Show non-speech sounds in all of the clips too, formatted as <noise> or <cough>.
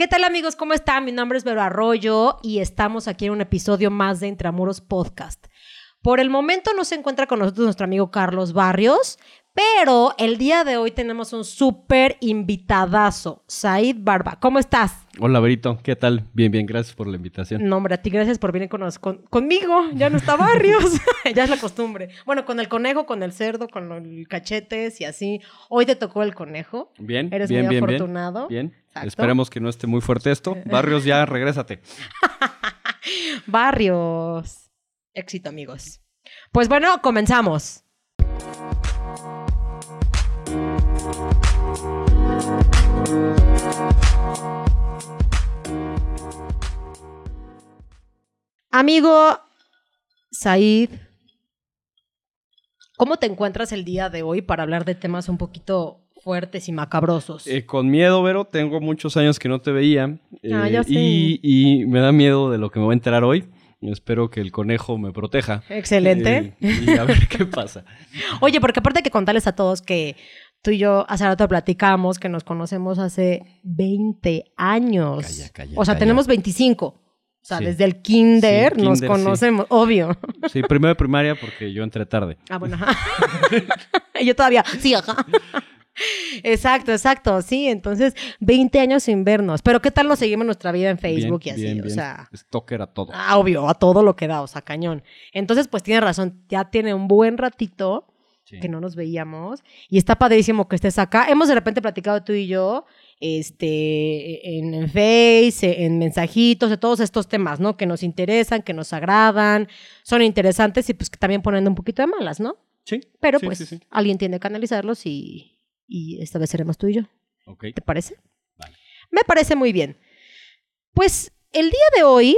¿Qué tal amigos? ¿Cómo están? Mi nombre es Vero Arroyo y estamos aquí en un episodio más de Intramuros Podcast. Por el momento no se encuentra con nosotros nuestro amigo Carlos Barrios, pero el día de hoy tenemos un súper invitadazo, Said Barba. ¿Cómo estás? Hola, Berito. ¿Qué tal? Bien, bien. Gracias por la invitación. No, hombre, a ti gracias por venir con, con- conmigo. Ya no está Barrios. <laughs> <laughs> ya es la costumbre. Bueno, con el conejo, con el cerdo, con el cachetes y así. Hoy te tocó el conejo. Bien, Eres bien, muy bien, afortunado. bien. Bien. Exacto. Esperemos que no esté muy fuerte esto. Barrios, ya regrésate. <laughs> Barrios. Éxito, amigos. Pues bueno, comenzamos. Amigo Said, ¿cómo te encuentras el día de hoy para hablar de temas un poquito fuertes y macabrosos? Eh, con miedo, Vero. Tengo muchos años que no te veía. Ah, eh, ya sé. y, y me da miedo de lo que me voy a enterar hoy. Espero que el conejo me proteja. Excelente. Eh, y a ver qué pasa. <laughs> Oye, porque aparte que contarles a todos que tú y yo hace rato platicamos que nos conocemos hace 20 años. Calla, calla, o sea, calla. tenemos 25. O sea, Sí. desde el kinder Sí, nos kinder, sí. conocemos, obvio. Sí, primero de primaria porque yo entré tarde. Ah, bueno. <laughs> ajá. <laughs> yo todavía, sí, ajá. Exacto, exacto, sí. Entonces, 20 años sin vernos. Pero ¿qué tal nos seguimos nuestra vida en Facebook Bien, y así? bien, o bien. sea, Stalker a todo. Ah, obvio, a todo lo que da, o sea, cañón. Entonces, pues tiene razón, ya tiene un buen ratito Sí. que no nos veíamos y está padrísimo que estés acá. Hemos de repente platicado tú y yo este, en, en Face, en mensajitos, de todos estos temas, ¿no? Que nos interesan, que nos agradan, son interesantes y pues que también ponen un poquito de malas, ¿no? Sí. Pero Sí, pues sí. alguien tiene que analizarlos y, y esta vez seremos tú y yo. ¿Te parece? Vale. Me parece muy bien. Pues el día de hoy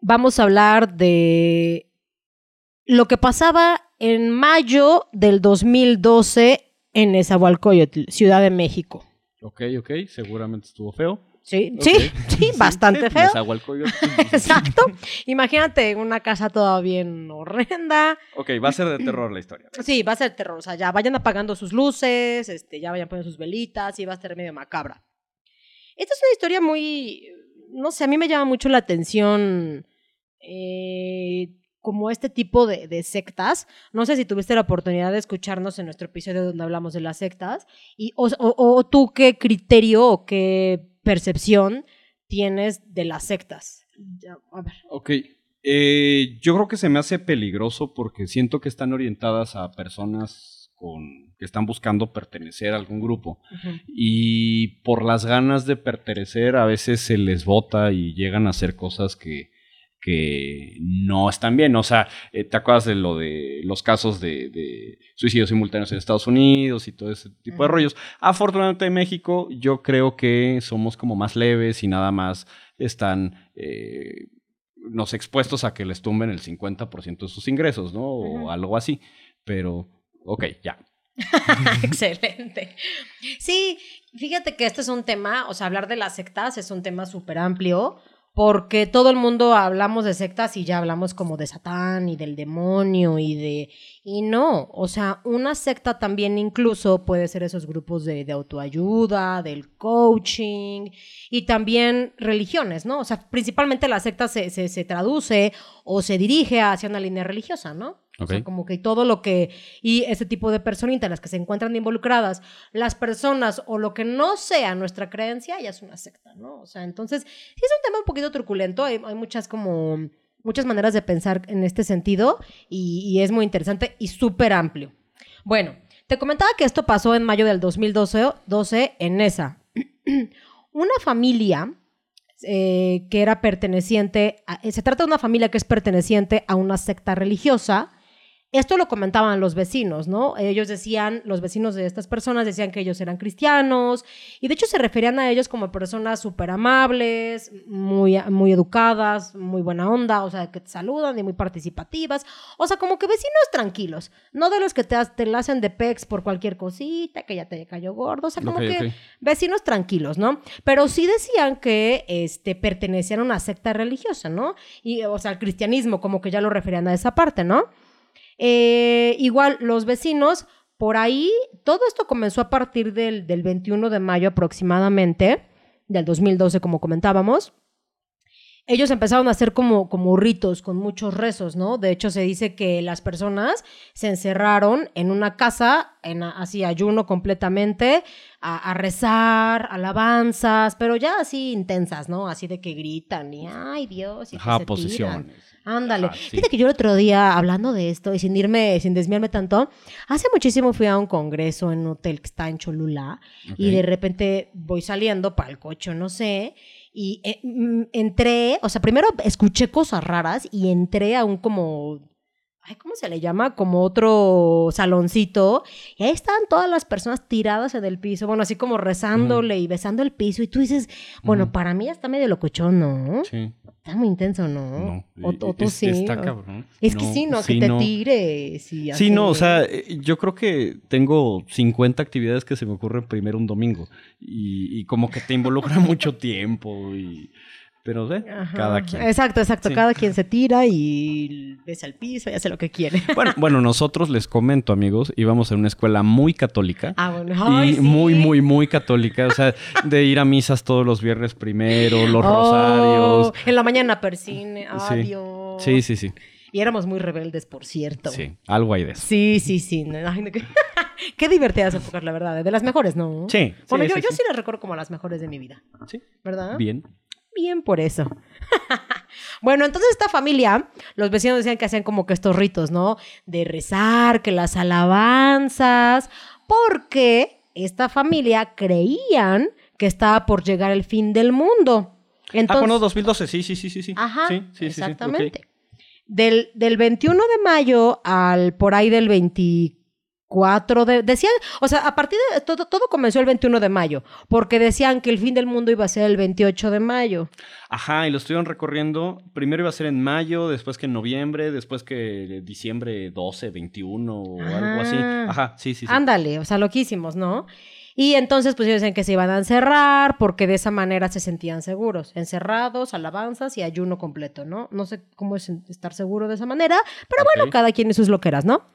vamos a hablar de lo que pasaba en mayo del 2012 en Nezahualcóyotl, Ciudad de México. Ok, ok. Seguramente estuvo feo. Sí, <laughs> sí, sí, bastante feo. Nezahualcóyotl. <laughs> Exacto. Imagínate una casa toda bien horrenda. ok, va a ser de terror la historia. Sí, va a ser terror. O sea, ya vayan apagando sus luces, este, ya vayan poniendo sus velitas y va a estar medio macabra. Esta es una historia muy. No sé, a mí me llama mucho la atención. eh, como este tipo de, de sectas. No sé si tuviste la oportunidad de escucharnos en nuestro episodio donde hablamos de las sectas. Y, o, o- o tú qué criterio o qué percepción tienes de las sectas. Ya, a ver. Ok. eh, yo creo que se me hace peligroso porque siento que están orientadas a personas con, que están buscando pertenecer a algún grupo. Y por las ganas de pertenecer a veces se les vota y llegan a hacer cosas que, que no están bien. O sea, eh, ¿te acuerdas de lo de los casos de, de suicidios simultáneos en Estados Unidos y todo ese tipo de rollos? Afortunadamente en México yo creo que somos como más leves y nada más están... eh, nos expuestos a que les tumben el 50% de sus ingresos, ¿no? O algo así. Pero, ok, ya. <laughs> <laughs> Excelente. Sí, fíjate que este es un tema, o sea, hablar de las sectas es un tema súper amplio, porque todo el mundo hablamos de sectas y ya hablamos como de Satán y del demonio y de... Y no, o sea, una secta también incluso puede ser esos grupos de, de autoayuda, del coaching y también religiones, ¿no? O sea, principalmente la secta se, se, se traduce o se dirige hacia una línea religiosa, ¿no? O sea, como que todo lo que... Y ese tipo de personitas, las que se encuentran involucradas, las personas o lo que no sea nuestra creencia, ya es una secta, ¿no? O sea, entonces, sí es un tema un poquito truculento, hay, hay muchas como... Muchas maneras de pensar en este sentido y, y es muy interesante y súper amplio. Bueno, te comentaba que esto pasó en mayo del 2012 12 en esa. <clears throat> Una familia eh, que era perteneciente, a- se trata de una familia que es perteneciente a una secta religiosa. Esto lo comentaban los vecinos, ¿no? Ellos decían, los vecinos de estas personas decían que ellos eran cristianos y de hecho se referían a ellos como personas súper amables, muy, muy educadas, muy buena onda, o sea, que te saludan y muy participativas, o sea, como que vecinos tranquilos, no de los que te, te la hacen de pex por cualquier cosita, que ya te cayó gordo, o sea, como que vecinos tranquilos, ¿no? Pero sí decían que este, pertenecían a una secta religiosa, ¿no? Y, o sea, al cristianismo, como que ya lo referían a esa parte, ¿no? Eh, igual, los vecinos, por ahí, todo esto comenzó a partir del, del 21 de mayo aproximadamente. del 2012, como comentábamos, ellos empezaron a hacer como, como ritos con muchos rezos, ¿no? De hecho, se dice que las personas se encerraron en una casa, en así ayuno completamente, a, rezar, alabanzas, pero ya así intensas, ¿no? Así de que gritan y ¡ay Dios! Y que Ajá. Ándale. Fíjate que yo el otro día, hablando de esto y sin irme, sin desviarme tanto, hace muchísimo fui a un congreso en un hotel que está en Cholula y de repente voy saliendo para el coche, no sé, y eh, mm, entré, o sea, primero escuché cosas raras y entré a un como ay, ¿cómo se le llama? Como otro saloncito. Y ahí estaban todas las personas tiradas en el piso, bueno, así como rezándole y besando el piso. Y tú dices, bueno, para mí está medio locochón, ¿no? Sí. Está muy intenso, ¿no? no o, tú sí. Está cabrón. Es que sí, ¿no? que te tires. sí, no, o sea, eh, yo creo que tengo 50 actividades que se me ocurren primero un domingo. Y, y como que te involucra <laughs> mucho tiempo y pero de cada quien. Exacto, exacto. Cada quien se tira y besa el piso y hace lo que quiere. <laughs> Bueno, bueno, nosotros les comento, amigos, íbamos a una escuela muy católica. Ah, bueno. y muy, muy, muy católica. O sea, de ir a misas todos los viernes primero, los oh, rosarios. En la mañana persine. Adiós. Sí, sí, sí. Y éramos muy rebeldes, por cierto. Sí, algo hay de eso. Sí, sí, sí. Qué <laughs> divertidas épocas, la verdad. De las mejores, ¿no? Sí. Bueno, yo, yo sí las recuerdo como las mejores de mi vida. Sí. ¿Verdad? Bien bien por eso. <laughs> bueno, entonces esta familia, los vecinos decían que hacían como que estos ritos, ¿no? De rezar, que las alabanzas, porque esta familia creían que estaba por llegar el fin del mundo. Entonces, ah, bueno, 2012, sí, sí, sí, sí. Ajá, sí, sí, exactamente. Del, del 21 de mayo al por ahí del 24 4 de... Decían, o sea, a partir de... Todo, todo comenzó el 21 de mayo, porque decían que el fin del mundo iba a ser el 28 de mayo. Ajá, y lo estuvieron recorriendo. Primero iba a ser en mayo, después que en noviembre, después que diciembre 12, 21 o algo así. Ajá, sí, sí, sí. Ándale, o sea, loquísimos, ¿no? Y entonces, pues ellos decían que se iban a encerrar porque de esa manera se sentían seguros. Encerrados, alabanzas y ayuno completo, ¿no? No sé cómo es estar seguro de esa manera, pero bueno, cada quien y sus loqueras, ¿no?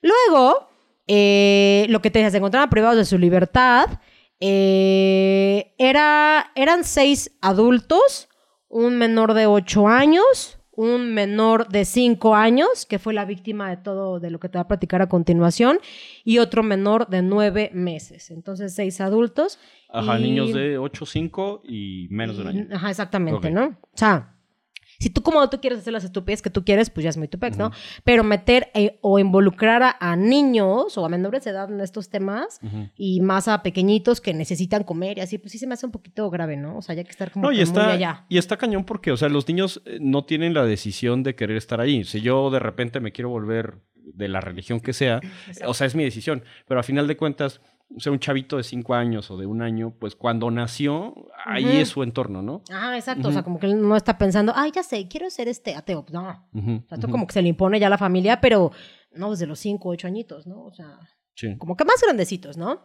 Luego, eh, lo que te se encontraban privados de su libertad. Eh, era, eran seis adultos, un menor de ocho años, un menor de cinco años, que fue la víctima de todo de lo que te va a platicar a continuación, y otro menor de nueve meses. Entonces, seis adultos. Ajá, niños de ocho, cinco y menos de un año. Ajá, exactamente, ¿no? O sea, si tú como tú quieres hacer las estupidez que tú quieres, pues ya es muy tu ¿no? Pero meter eh, o involucrar a, niños o a menores de edad en estos temas y más a pequeñitos que necesitan comer y así, pues sí se me hace un poquito grave, ¿no? O sea, ya que estar como no, y está, muy allá. Y está cañón porque, o sea, los niños eh, no tienen la decisión de querer estar ahí. Si yo de repente me quiero volver de la religión que sea, o sea, es mi decisión, pero a final de cuentas o sea, un chavito de cinco años o de un año, pues cuando nació, ahí es su entorno, ¿no? Ah, exacto. O sea, como que él no está pensando, ay, ya sé, quiero ser este ateo. No. o sea, esto como que se le impone ya a la familia, pero no desde los cinco, ocho añitos, ¿no? O sea, como que más grandecitos, ¿no?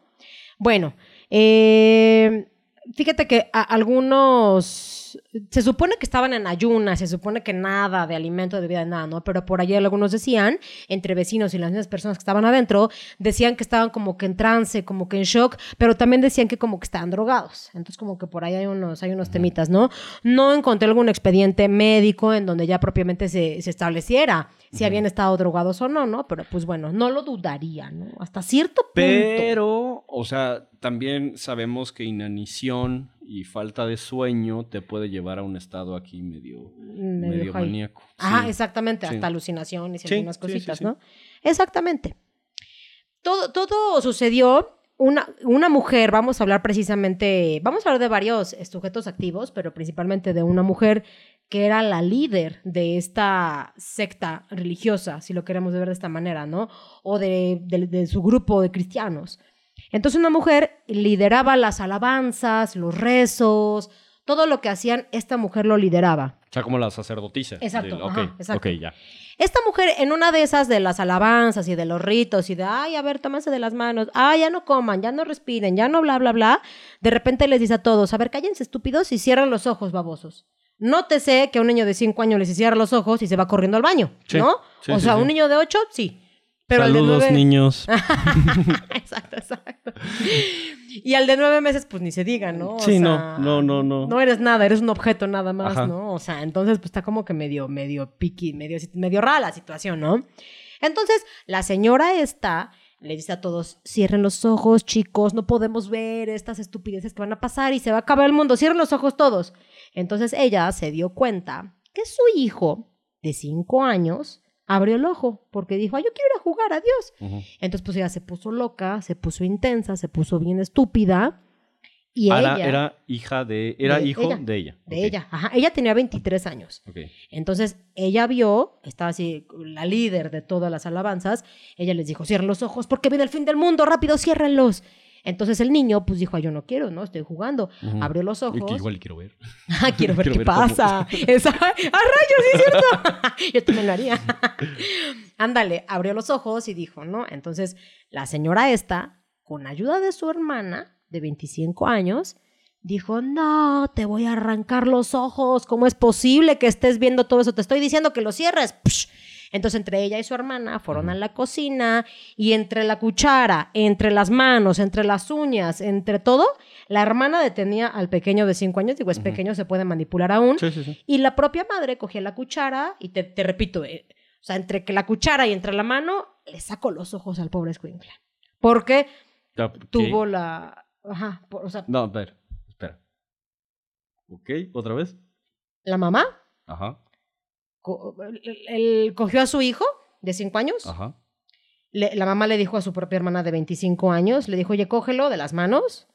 Bueno, eh fíjate que algunos se supone que estaban en ayunas, se supone que nada de alimento de vida, nada, ¿no? Pero por allí algunos decían, entre vecinos y las mismas personas que estaban adentro, decían que estaban como que en trance, como que en shock, pero también decían que como que estaban drogados. Entonces como que por ahí hay unos, hay unos temitas, ¿no? No encontré algún expediente médico en donde ya propiamente se, se estableciera si habían estado drogados o no, ¿no? Pero pues bueno, no lo dudaría, ¿no? Hasta cierto punto. Pero, o sea, también sabemos que inanición y falta de sueño te puede llevar a un estado aquí medio, medio, maníaco. Ah, exactamente, hasta alucinaciones y algunas cositas, ¿no? Exactamente. Todo, todo sucedió una, una, mujer, vamos a hablar precisamente, vamos a hablar de varios sujetos activos, pero principalmente de una mujer que era la líder de esta secta religiosa, si lo queremos ver de esta manera, ¿no? O de, su grupo de cristianos. Entonces una mujer lideraba las alabanzas, los rezos, todo lo que hacían, esta mujer lo lideraba. O sea, como la sacerdotisa. Exacto. ok, ya. Esta mujer en una de esas de las alabanzas y de los ritos y de, ay, a ver, tómense de las manos, ay, ya no coman, ya no respiren, ya no bla, bla, bla, de repente les dice a todos, a ver, cállense estúpidos y cierran los ojos, babosos. Nótese que a un niño de 5 años le cierra los ojos y se va corriendo al baño, ¿no? o sea, un niño de 8, sí. Pero Saludos, nueve- niños. <laughs> exacto, exacto. Y al de nueve meses, pues ni se diga, ¿no? O Sí, no, sea, no, no, no. No eres nada, eres un objeto nada más, Ajá. ¿no? O sea, entonces, pues está como que medio, medio piqui, medio, medio rara la situación, ¿no? Entonces, la señora esta le dice a todos, cierren los ojos, chicos, no podemos ver estas estupideces que van a pasar y se va a acabar el mundo, cierren los ojos todos. Entonces ella se dio cuenta que su hijo de cinco años abrió el ojo porque dijo, ay, yo quiero ir a jugar, adiós. Entonces, pues ella se puso loca, se puso intensa, se puso bien estúpida. Y Ahora ella, era hija de. Era De hijo ella. de ella. de ella, ajá, ella tenía 23 años. ok. Entonces, ella vio, estaba así, la líder de todas las alabanzas, ella les dijo, cierren los ojos porque viene el fin del mundo, rápido, ciérrenlos. Entonces el niño, pues dijo, "Ay, yo no quiero, ¿no? Estoy jugando. Abrió los Y ojos. que igual quiero ver. <laughs> Ah, quiero <laughs> ver Quiero qué ver cómo- pasa. <laughs> Esa- ¡Ah, rayos! Sí, es cierto. Yo también lo haría. Ándale, abrió los ojos y dijo, ¿no? Entonces, la señora esta, con ayuda de su hermana de 25 años, dijo, no, te voy a arrancar los ojos. ¿Cómo es posible que estés viendo todo eso? Te estoy diciendo que lo cierres. Psh. Entonces, entre ella y su hermana fueron a la cocina y entre la cuchara, entre las manos, entre las uñas, entre todo, la hermana detenía al pequeño de 5 años. Digo, es pequeño, se puede manipular aún. Sí, sí, sí. Y la propia madre cogía la cuchara y te, te repito, eh, o sea, entre que la cuchara y entre la mano, le sacó los ojos al pobre Squinkle. Porque tuvo la... Ajá, por- o sea, No, a ver, espera. Ok, otra vez. la mamá Ajá, él- cogió a su hijo de 5 años. ajá. Le- la mamá le dijo a su propia hermana de 25 años, le dijo, oye, cógelo de las manos.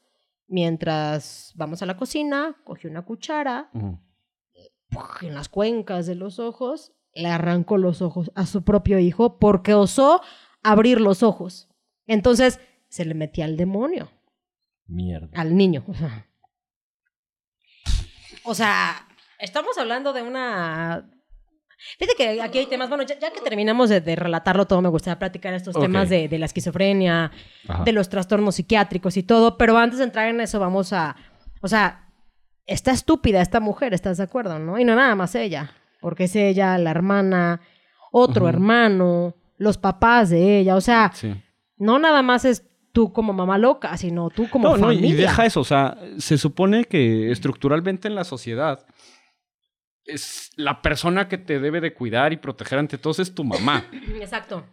Mientras vamos a la cocina, cogió una cuchara, en las cuencas de los ojos, le arrancó los ojos a su propio hijo porque osó abrir los ojos. Entonces se le metía al demonio, Mierda. al niño. <laughs> O sea, estamos hablando de una... Fíjate que aquí hay temas, bueno, ya, ya que terminamos de, de relatarlo todo, me gustaría platicar estos temas de, de la esquizofrenia, Ajá. de los trastornos psiquiátricos y todo, pero antes de entrar en eso vamos a, o sea, está estúpida esta mujer, ¿estás de acuerdo? ¿No? Y no nada más ella, porque es ella, la hermana, otro hermano, los papás de ella, o sea, Sí. no nada más es tú como mamá loca, sino tú como No, no, familia. y deja eso, o sea, se supone que estructuralmente en la sociedad es la persona que te debe de cuidar y proteger ante todos es tu mamá. <laughs> Exacto.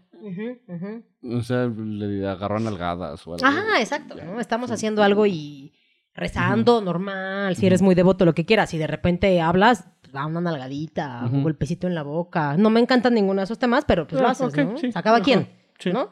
O sea, le agarran algadas o algo. Ajá, exacto, ¿no? Estamos haciendo algo y rezando, normal, si eres muy devoto, lo que quieras, y de repente hablas, va una nalgadita, un golpecito en la boca. No me encantan ninguno de esos temas, pero pues lo Ah, haces, ok, ¿no? sí, ajá, quien, sí. ¿no?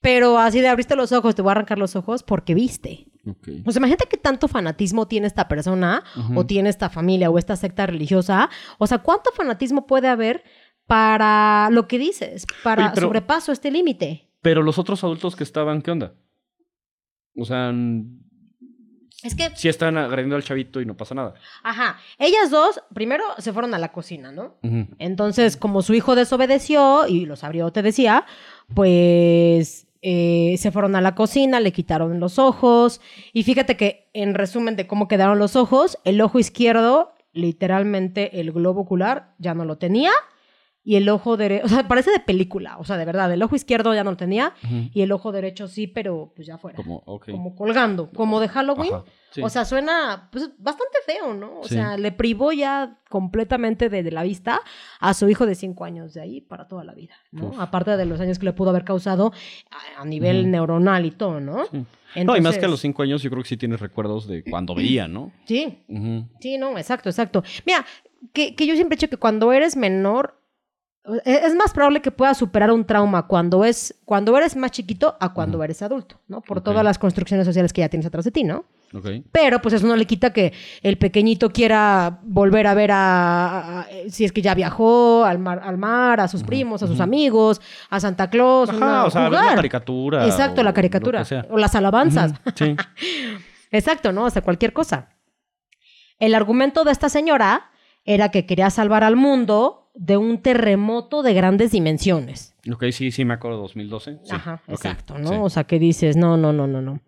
Pero así de abriste los ojos, te voy a arrancar los ojos porque viste. Sea, imagínate qué tanto fanatismo tiene esta persona o tiene esta familia o esta secta religiosa. O sea, ¿cuánto fanatismo puede haber para lo que dices? Para Oye, pero- sobrepaso este límite. Pero los otros adultos que estaban, ¿qué onda? O sea, Es que sí están agrediendo al chavito y no pasa nada. Ajá. Ellas dos, primero se fueron a la cocina, ¿no? Entonces, como su hijo desobedeció y los abrió, te decía, pues eh, se fueron a la cocina, le quitaron los ojos. Y fíjate que, en resumen de cómo quedaron los ojos, el ojo izquierdo, literalmente el globo ocular, ya no lo tenía. Y el ojo derecho, o sea, parece de película, o sea, de verdad, el ojo izquierdo ya no lo tenía. Y el ojo derecho sí, pero pues ya fuera. Como, ok. Como colgando, como de Halloween. Sí. O sea, suena pues, bastante feo, ¿no? O Sí. sea, le privó ya completamente de, de la vista a su hijo de cinco años de ahí para toda la vida, ¿no? Uf. Aparte de los años que le pudo haber causado a, a nivel neuronal y todo, ¿no? Sí. no, y más que a los cinco años, yo creo que sí tienes recuerdos de cuando <clears throat> veía, ¿no? Sí, sí, no, exacto, exacto. Mira, que, que yo siempre he dicho que cuando eres menor, es más probable que puedas superar un trauma cuando, es, cuando eres más chiquito a cuando eres adulto, ¿no? Por todas las construcciones sociales que ya tienes atrás de ti, ¿no? Pero pues eso no le quita que el pequeñito quiera volver a ver a, a- a- si es que ya viajó al mar, al mar a sus primos, a sus amigos, a Santa Claus, Ajá, una- o sea, jugar. la caricatura. Exacto, la caricatura. O las alabanzas. Sí. <laughs> Exacto, ¿no? O sea, cualquier cosa. El argumento de esta señora era que quería salvar al mundo de un terremoto de grandes dimensiones. Ok, sí, sí, me acuerdo, 2012. Sí. Ajá, exacto, ¿no? sí. O sea, que dices, no, no, no, no, no.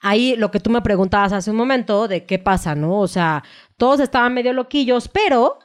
Ahí lo que tú me preguntabas hace un momento de qué pasa, ¿no? O sea, todos estaban medio loquillos, pero,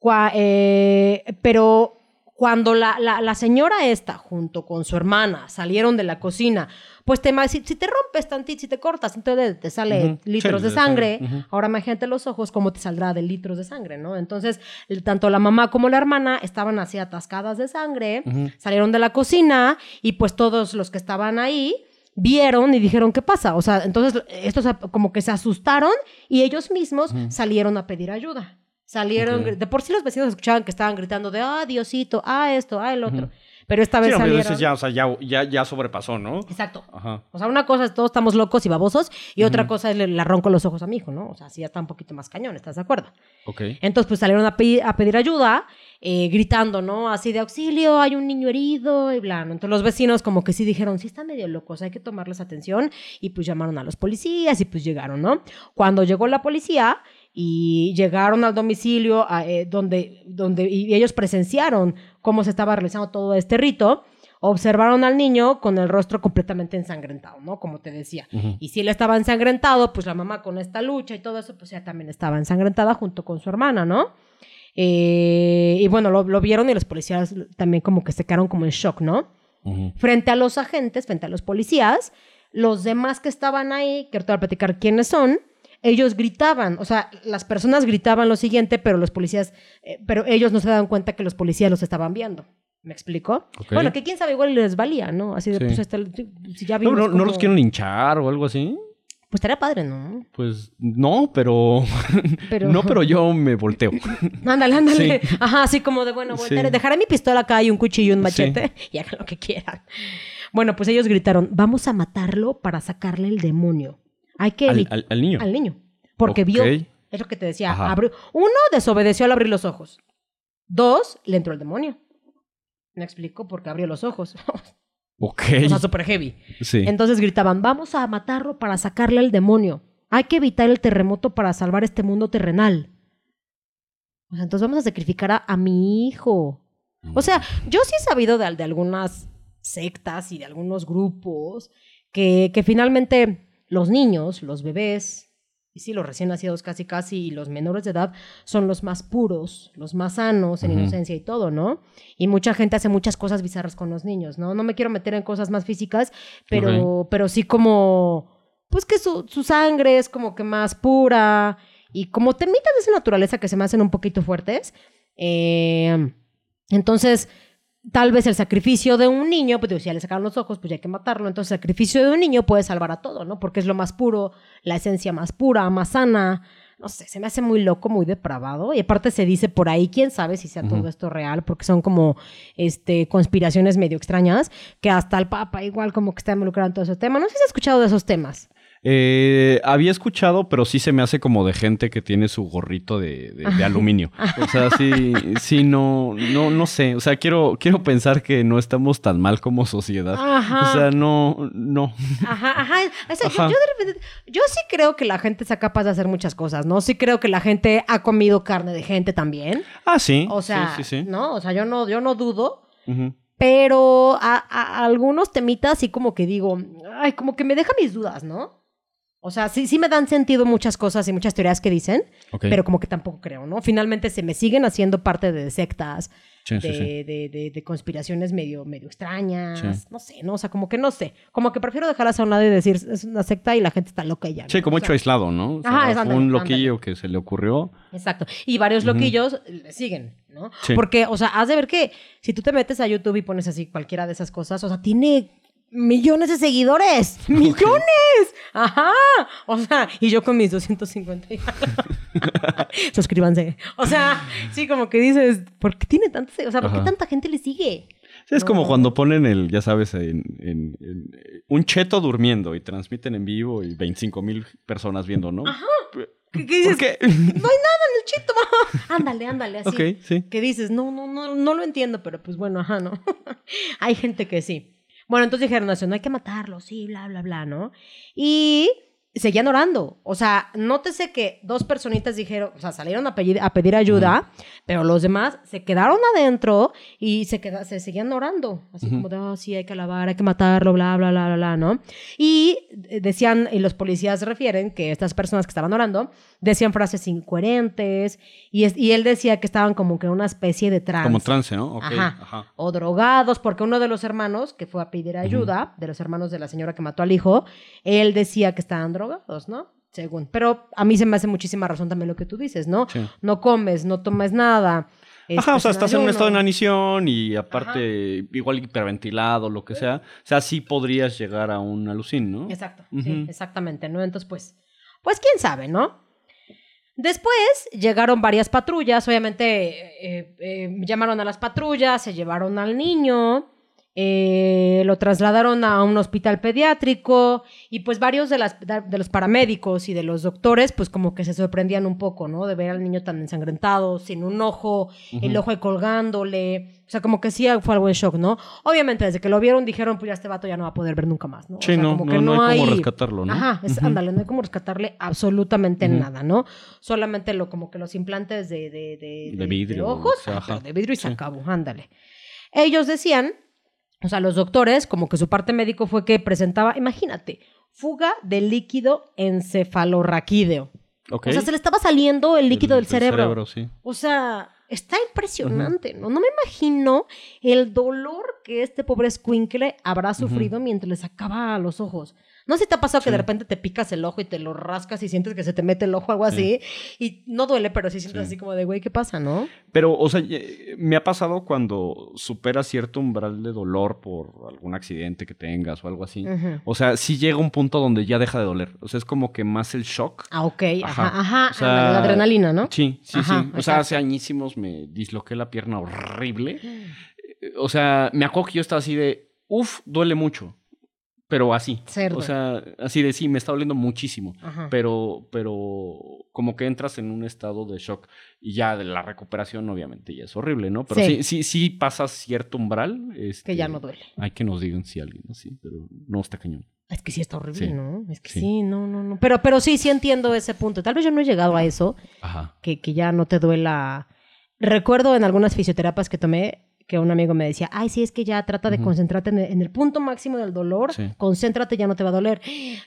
cua- eh, pero Cuando la, la, la señora esta, junto con su hermana, salieron de la cocina, pues te, si, si te rompes tantito, si te cortas, entonces te sale litros Sí, de sangre. Ujú. Ahora imagínate los ojos, cómo te saldrá de litros de sangre, ¿no? Entonces, el- tanto la mamá como la hermana estaban así atascadas de sangre, salieron de la cocina y pues todos los que estaban ahí vieron y dijeron, ¿qué pasa? O sea, entonces estos como que se asustaron y ellos mismos salieron a pedir ayuda. Salieron, de por sí los vecinos escuchaban que estaban gritando de, ah, Diosito, ah, esto, ah, el otro. Pero esta vez Sí, salieron... ya, o sea, ya, ya, ya sobrepasó, ¿no? Exacto. Ajá. O sea, una cosa es todos estamos locos y babosos y otra cosa es le, le arranco los ojos a mi hijo, ¿no? O sea, sí ya está un poquito más cañón, ¿estás de acuerdo? Ok. Entonces, pues salieron a pedir, a pedir ayuda, eh, gritando, ¿no? Así de auxilio, hay un niño herido y bla. ¿no? Entonces, los vecinos como que sí dijeron, sí están medio locos, hay que tomarles atención. Y pues llamaron a los policías y pues llegaron, ¿no? Cuando llegó la policía y llegaron al domicilio a, eh, donde, donde y ellos presenciaron cómo se estaba realizando todo este rito, observaron al niño con el rostro completamente ensangrentado, ¿no? Como te decía. Y si él estaba ensangrentado, pues la mamá con esta lucha y todo eso, pues ella también estaba ensangrentada junto con su hermana, ¿no? Eh, y bueno, lo, lo vieron y los policías también como que se quedaron como en shock, ¿no? Frente a los agentes, frente a los policías, los demás que estaban ahí, que ahorita voy a platicar quiénes son, ellos gritaban, o sea, las personas gritaban lo siguiente, pero los policías, eh, pero ellos no se daban cuenta que los policías los estaban viendo. ¿Me explico? Bueno, que quién sabe, igual les valía, ¿no? Así de, Sí. pues, este, si ya No, vimos no, ¿no los quieren linchar o algo así? Pues estaría padre, ¿no? Pues no, pero. <laughs> Pero... No, pero yo me volteo. <laughs> Ándale, ándale. Ajá, así como de, bueno, voltearé, Sí. dejaré mi pistola acá y un cuchillo y un machete <laughs> y hagan lo que quieran. Bueno, pues ellos gritaron, vamos a matarlo para sacarle el demonio. Hay que Al, evitar al- al niño. al niño. Porque vio, es lo que te decía, abrió- uno, desobedeció al abrir los ojos. Dos, le entró el demonio. Me explico porque abrió los ojos. <laughs> Ok. o sea, súper heavy. sí. Entonces gritaban, vamos a matarlo para sacarle al demonio. Hay que evitar el terremoto para salvar este mundo terrenal. O sea, entonces vamos a sacrificar a, a mi hijo. O sea, yo sí he sabido de, de algunas sectas y de algunos grupos que, que finalmente los niños, los bebés, y sí, los recién nacidos casi casi y los menores de edad son los más puros, los más sanos en inocencia y todo, ¿no? Y mucha gente hace muchas cosas bizarras con los niños, ¿no? No me quiero meter en cosas más físicas, pero, pero sí como, pues que su, su sangre es como que más pura y como temitas de esa naturaleza que se me hacen un poquito fuertes. eh, entonces, tal vez el sacrificio de un niño, pues digo, si ya le sacaron los ojos, pues ya hay que matarlo. Entonces, el sacrificio de un niño puede salvar a todo, ¿no? Porque es lo más puro, la esencia más pura, más sana. No sé, se me hace muy loco, muy depravado. Y aparte se dice por ahí, quién sabe si sea todo esto real, porque son como este, conspiraciones medio extrañas, que hasta el Papa igual como que está involucrado en todo ese tema. No sé si has escuchado de esos temas. Eh, había escuchado, pero sí se me hace como de gente que tiene su gorrito de, de- de <laughs> aluminio. O sea, sí, <laughs> sí, no, no, no sé. O sea, quiero, quiero pensar que no estamos tan mal como sociedad. Ajá. O sea, no, no. Ajá, ajá. O sea, yo- Ajá. Yo, de repente- yo sí creo que la gente sea capaz de hacer muchas cosas, ¿no? Sí creo que la gente ha comido carne de gente también. Ah, sí. O sea, sí, sí, sí. ¿no? O sea, yo no, yo no dudo. Pero a, a- a algunos temitas sí como que digo, ay, como que me deja mis dudas, ¿no? O sea, sí, sí me dan sentido muchas cosas y muchas teorías que dicen, Ok. pero como que tampoco creo, ¿no? Finalmente se me siguen haciendo parte de sectas, Sí, sí, de, sí. de- de- de conspiraciones medio, medio extrañas, Sí. no sé, ¿no? O sea, como que no sé. Como que prefiero dejarlas a un lado y decir, es una secta y la gente está loca y ya. Sí, ¿no? como O hecho sea, aislado, ¿no? O sea, Ajá, un loquillo que se le ocurrió. Exacto. Y varios Ujú. loquillos le siguen, ¿no? Sí. Porque, o sea, has de ver que si tú te metes a YouTube y pones así cualquiera de esas cosas, o sea, tiene millones de seguidores. ¡Millones! Ajá. O sea, y yo con mis 250. y- <laughs> Suscríbanse. O sea, sí, como que dices, ¿por qué tiene tantos? O sea, ¿por qué Ajá. tanta gente le sigue? Sí, es como cuando ponen el, ya sabes, en, en- en- un cheto durmiendo y transmiten en vivo y 25 mil personas viendo, ¿no? Ajá. ¿Por ¿Qué, qué dices? qué? No hay <laughs> nada en el chito. ándale, ándale, así. ok, sí. que dices, no, no, no, no lo entiendo, pero pues bueno, ajá, ¿no? <laughs> Hay gente que sí. Bueno, entonces dijeron, no, hay que matarlo, sí, bla, bla, bla, ¿no? Y seguían orando. O sea, nótese que dos personitas dijeron, o sea, salieron a pedir, a pedir ayuda, pero los demás se quedaron adentro y se, queda, se seguían orando. Así como de, oh, sí, hay que alabar, hay que matarlo, bla, bla, bla, bla, bla, ¿no? Y decían, y los policías refieren que estas personas que estaban orando decían frases incoherentes y, y él decía que estaban como que en una especie de trance. Como trance, ¿no? ajá. O drogados, porque uno de los hermanos que fue a pedir ayuda, de los hermanos de la señora que mató al hijo, él decía que estaban drogados ¿no? Según. Pero a mí se me hace muchísima razón también lo que tú dices, ¿no? No comes, no tomas nada. Ajá, o sea, estás en un estado de inanición y aparte igual hiperventilado, lo que sea. O sea, sí podrías llegar a un alucín, ¿no? Exacto, sí, exactamente, ¿no? Entonces, pues, pues quién sabe, ¿no? Después llegaron varias patrullas, obviamente eh, eh, llamaron a las patrullas, se llevaron al niño, eh, lo trasladaron a un hospital pediátrico y pues varios de, las, de los paramédicos y de los doctores pues como que se sorprendían un poco, ¿no? De ver al niño tan ensangrentado, sin un ojo, el ojo colgándole. O sea, como que sí fue algo de shock, ¿no? Obviamente desde que lo vieron dijeron pues ya este vato ya no va a poder ver nunca más, ¿no? Sí, no, como que no, hay, como rescatarlo, ¿no? Ajá, ándale, no hay como rescatarle absolutamente nada, ¿no? Solamente lo como que los implantes de, de, de, vidrio. ojos, de vidrio y se acabó, ándale. Ellos decían o sea, los doctores, como que su parte médico fue que presentaba, imagínate, fuga de líquido encefalorraquídeo. O sea, se le estaba saliendo el líquido del cerebro. sí. O sea, está impresionante, ¿no? No me imagino el dolor que este pobre squinkle habrá sufrido mientras le sacaba los ojos. No sé si te ha pasado que de repente te picas el ojo y te lo rascas y sientes que se te mete el ojo, algo así. Y no duele, pero sí sientes así como de, güey, ¿qué pasa, no? Pero, o sea, me ha pasado cuando superas cierto umbral de dolor por algún accidente que tengas o algo así. O sea, sí llega un punto donde ya deja de doler. O sea, es como que más el shock. Ah, ok. Ajá, ajá. O sea, la adrenalina, ¿no? Sí, sí, sí. O sea, hace añísimos me disloqué la pierna horrible. O sea, me acuerdo que yo estaba así de, uff, duele mucho pero así. O sea, así de sí, me está doliendo muchísimo. Pero, pero como que entras en un estado de shock y ya de la recuperación, obviamente, ya es horrible, ¿no? Pero sí, sí, sí, pasas cierto umbral. Este, que ya no duele. Hay que nos digan si alguien así, pero no está cañón. Es que sí está horrible, ¿no? Es que sí. no, no, no. Pero, pero sí, sí entiendo ese punto. Tal vez yo no he llegado a eso. Ajá. Que, que ya no te duela. Recuerdo en algunas fisioterapias que tomé, que un amigo me decía, ay, sí, es que ya trata de concentrarte en el, punto máximo del dolor, concéntrate, ya no te va a doler.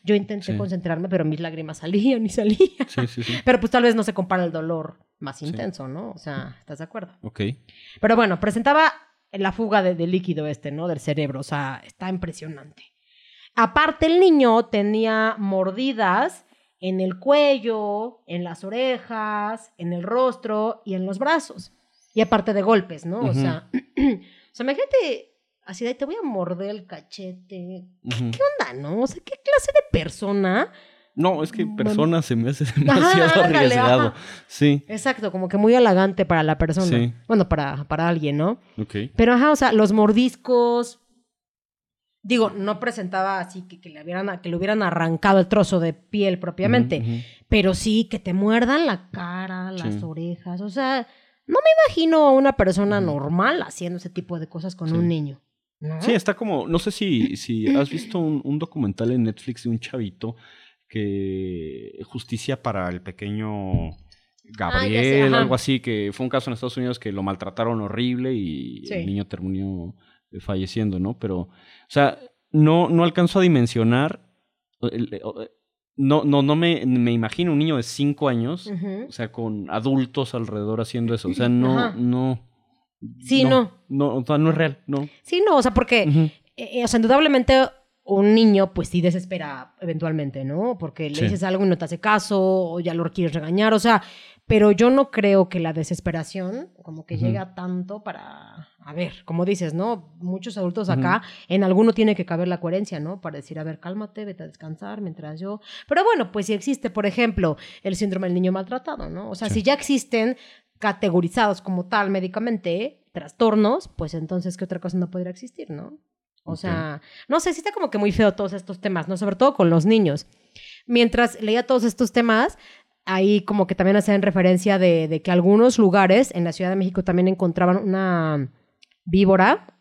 Yo intenté concentrarme, pero mis lágrimas salían y salían. <laughs> pero pues tal vez no se compara el dolor más intenso, ¿no? O sea, ¿estás de acuerdo? Ok. Pero bueno, presentaba la fuga de, líquido este, ¿no? Del cerebro, o sea, está impresionante. Aparte, el niño tenía mordidas en el cuello, en las orejas, en el rostro y en los brazos. Y aparte de golpes, ¿no? O sea, o sea, imagínate, así de te voy a morder el cachete. ¿Qué onda, no? O sea, ¿qué clase de persona? No, es que persona se me hace <laughs> demasiado arriesgado. Sí. Exacto, como que muy elegante para la persona. Sí. Bueno, para, para alguien, ¿no? Ok. Pero ajá, o sea, los mordiscos. Digo, no presentaba así que, que le, hubieran, que le hubieran arrancado el trozo de piel propiamente, pero sí que te muerdan la cara, las orejas, o sea, no me imagino a una persona normal haciendo ese tipo de cosas con un niño. Sí, está como, no sé si, si has visto un, documental en Netflix de un chavito que justicia para el pequeño Gabriel, algo así, que fue un caso en Estados Unidos que lo maltrataron horrible y el niño terminó falleciendo, ¿no? Pero, o sea, no, no alcanzo a dimensionar no, no, no me, me imagino un niño de cinco años, o sea, con adultos alrededor haciendo eso. O sea, no, no. Sí, no. No, o sea, no es real, no. Sí, no, o sea, porque, eh, eh, o sea, indudablemente un niño, pues sí desespera eventualmente, ¿no? Porque le dices algo y no te hace caso, o ya lo quieres regañar, o sea, pero yo no creo que la desesperación como que llega tanto para, a ver, como dices, ¿no? Muchos adultos acá, en alguno tiene que caber la coherencia, ¿no? Para decir, a ver, cálmate, vete a descansar mientras yo... Pero bueno, pues si existe, por ejemplo, el síndrome del niño maltratado, ¿no? O sea, si ya existen categorizados como tal médicamente trastornos, pues entonces, ¿qué otra cosa no podría existir, no? O sea, no sé, sí está como que muy feo todos estos temas, ¿no? Sobre todo con los niños. Mientras leía todos estos temas, ahí como que también hacían referencia de, que algunos lugares en la Ciudad de México también encontraban una víbora